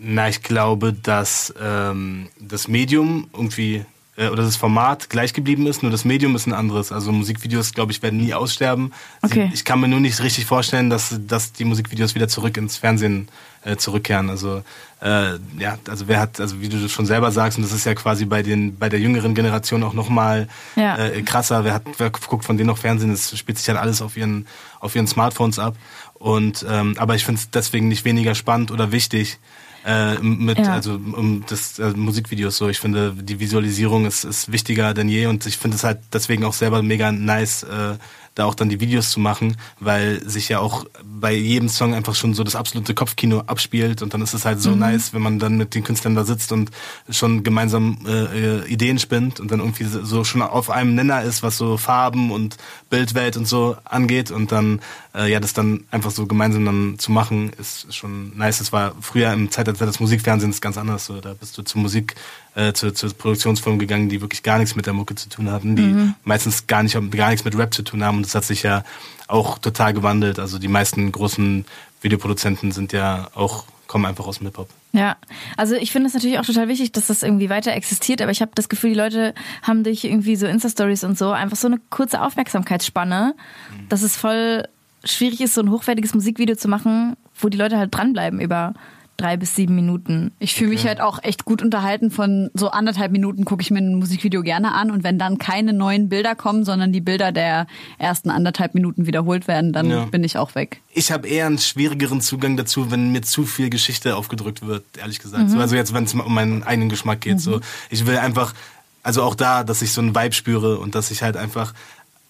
Na, ich glaube, dass ähm, das Medium irgendwie äh, oder das Format gleich geblieben ist, nur das Medium ist ein anderes. Also Musikvideos, glaube ich, werden nie aussterben. Sie- Okay. Ich kann mir nur nicht richtig vorstellen, dass, dass die Musikvideos wieder zurück ins Fernsehen äh, zurückkehren. Also äh, ja, also wer hat, also wie du schon selber sagst, und das ist ja quasi bei den bei der jüngeren Generation auch nochmal Ja. äh, krasser. Wer hat, wer guckt von denen noch Fernsehen? Das spielt sich halt alles auf ihren auf ihren Smartphones ab. Und ähm, aber ich finde es deswegen nicht weniger spannend oder wichtig, äh, mit Ja. also um das äh, Musikvideos so. Ich finde die Visualisierung ist, ist wichtiger denn je und ich finde es halt deswegen auch selber mega nice, äh, da auch dann die Videos zu machen, weil sich ja auch bei jedem Song einfach schon so das absolute Kopfkino abspielt und dann ist es halt so mhm. nice, wenn man dann mit den Künstlern da sitzt und schon gemeinsam äh, äh, Ideen spinnt und dann irgendwie so schon auf einem Nenner ist, was so Farben und Bildwelt und so angeht und dann äh, ja das dann einfach so gemeinsam dann zu machen ist schon nice. Das war früher im Zeitalter des Musikfernsehens ganz anders. So da bist du zur Musik äh, zu, zu Produktionsfirmen gegangen, die wirklich gar nichts mit der Mucke zu tun hatten, die mhm. meistens gar nicht gar nichts mit Rap zu tun haben und das hat sich ja auch total gewandelt. Also die meisten großen Videoproduzenten sind ja auch kommen einfach aus dem Hip-Hop. Ja, also ich finde es natürlich auch total wichtig, dass das irgendwie weiter existiert, aber ich habe das Gefühl, die Leute haben durch irgendwie so Insta-Stories und so einfach so eine kurze Aufmerksamkeitsspanne, mhm. dass es voll schwierig ist, so ein hochwertiges Musikvideo zu machen, wo die Leute halt dranbleiben über drei bis sieben Minuten. Ich fühle mich halt auch echt gut unterhalten. Von so anderthalb Minuten gucke ich mir ein Musikvideo gerne an und wenn dann keine neuen Bilder kommen, sondern die Bilder der ersten anderthalb Minuten wiederholt werden, dann ja. bin ich auch weg. Ich habe eher einen schwierigeren Zugang dazu, wenn mir zu viel Geschichte aufgedrückt wird, ehrlich gesagt. Mhm. also jetzt, wenn es um meinen eigenen Geschmack geht. Mhm. So, ich will einfach, also auch da, dass ich so einen Vibe spüre und dass ich halt einfach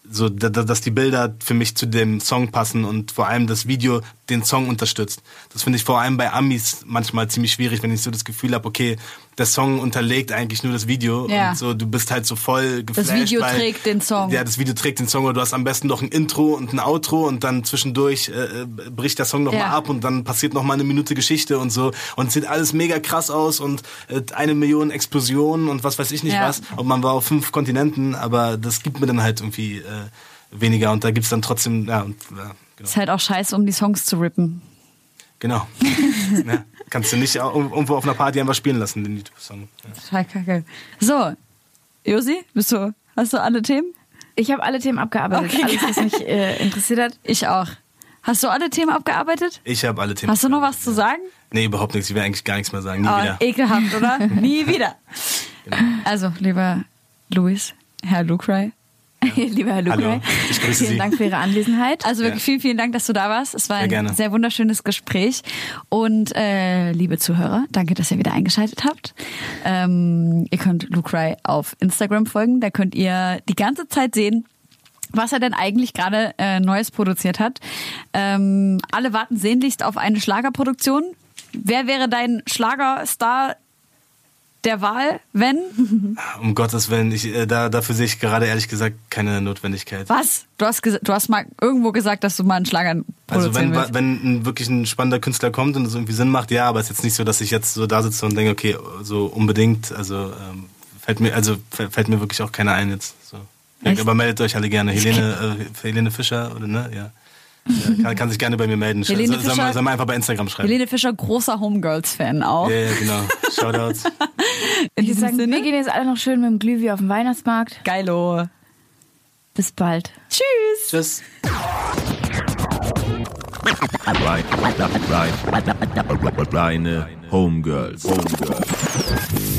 so, dass die Bilder für mich zu dem Song passen und vor allem das Video den Song unterstützt. Das finde ich vor allem bei Amis manchmal ziemlich schwierig, wenn ich so das Gefühl habe, okay, der Song unterlegt eigentlich nur das Video ja. und so du bist halt so voll geflasht. Das Video weil, trägt den Song. Ja, das Video trägt den Song oder du hast am besten noch ein Intro und ein Outro und dann zwischendurch äh, bricht der Song nochmal ja. ab und dann passiert nochmal eine Minute Geschichte und so und sieht alles mega krass aus und äh, eine Million Explosionen und was weiß ich nicht ja. was und man war auf fünf Kontinenten, aber das gibt mir dann halt irgendwie äh, weniger und da gibt's dann trotzdem, ja, und, ja genau. Ist halt auch scheiße, um die Songs zu rippen. Genau. ja. <laughs> Kannst du nicht irgendwo auf einer Party einfach spielen lassen, den YouTube-Song. Ja. kacke. So, Josi, bist du, hast du alle Themen? Ich habe alle Themen abgearbeitet. Okay, Alles, was mich äh, interessiert hat. <laughs> Ich auch. Hast du alle Themen abgearbeitet? Ich habe alle Themen. Hast du noch was zu sagen? Nee, überhaupt nichts. Ich will eigentlich gar nichts mehr sagen. Nie oh, wieder. Ekelhaft, oder? <laughs> Nie wieder. Genau. Also, lieber Luis, Herr Lucray, <laughs> Lieber Herr Lukai, vielen Sie. Dank für Ihre Anwesenheit. Also wirklich ja. vielen, vielen Dank, dass du da warst. Es war sehr ein gerne. sehr wunderschönes Gespräch. Und äh, liebe Zuhörer, danke, dass ihr wieder eingeschaltet habt. Ähm, ihr könnt Lucray auf Instagram folgen. Da könnt ihr die ganze Zeit sehen, was er denn eigentlich gerade äh, Neues produziert hat. Ähm, alle warten sehnlichst auf eine Schlagerproduktion. Wer wäre dein Schlagerstar der Wahl, wenn? Um Gottes Willen, ich, äh, da, dafür sehe ich gerade ehrlich gesagt keine Notwendigkeit. Was? Du hast, du hast mal irgendwo gesagt, dass du mal einen Schlager Also wenn, willst. wenn ein, wirklich ein spannender Künstler kommt und es irgendwie Sinn macht, ja, aber es ist jetzt nicht so, dass ich jetzt so da sitze und denke, okay, so unbedingt, also ähm, fällt mir, also fällt mir wirklich auch keiner ein jetzt. So. Aber meldet euch alle gerne. Helene, äh, Helene Fischer, oder ne? Ja. Ja, kann, kann, sich gerne bei mir melden. Helene Fischer, soll, soll man einfach bei Instagram schreiben. Helene Fischer, großer Homegirls-Fan auch. Ja, ja, genau. Shoutouts. <laughs> In diesem sagen, Sinne? Wir gehen jetzt alle noch schön mit dem Glühwein auf den Weihnachtsmarkt. Geilo. Bis bald. Tschüss. Tschüss. Reine Homegirls. Homegirls.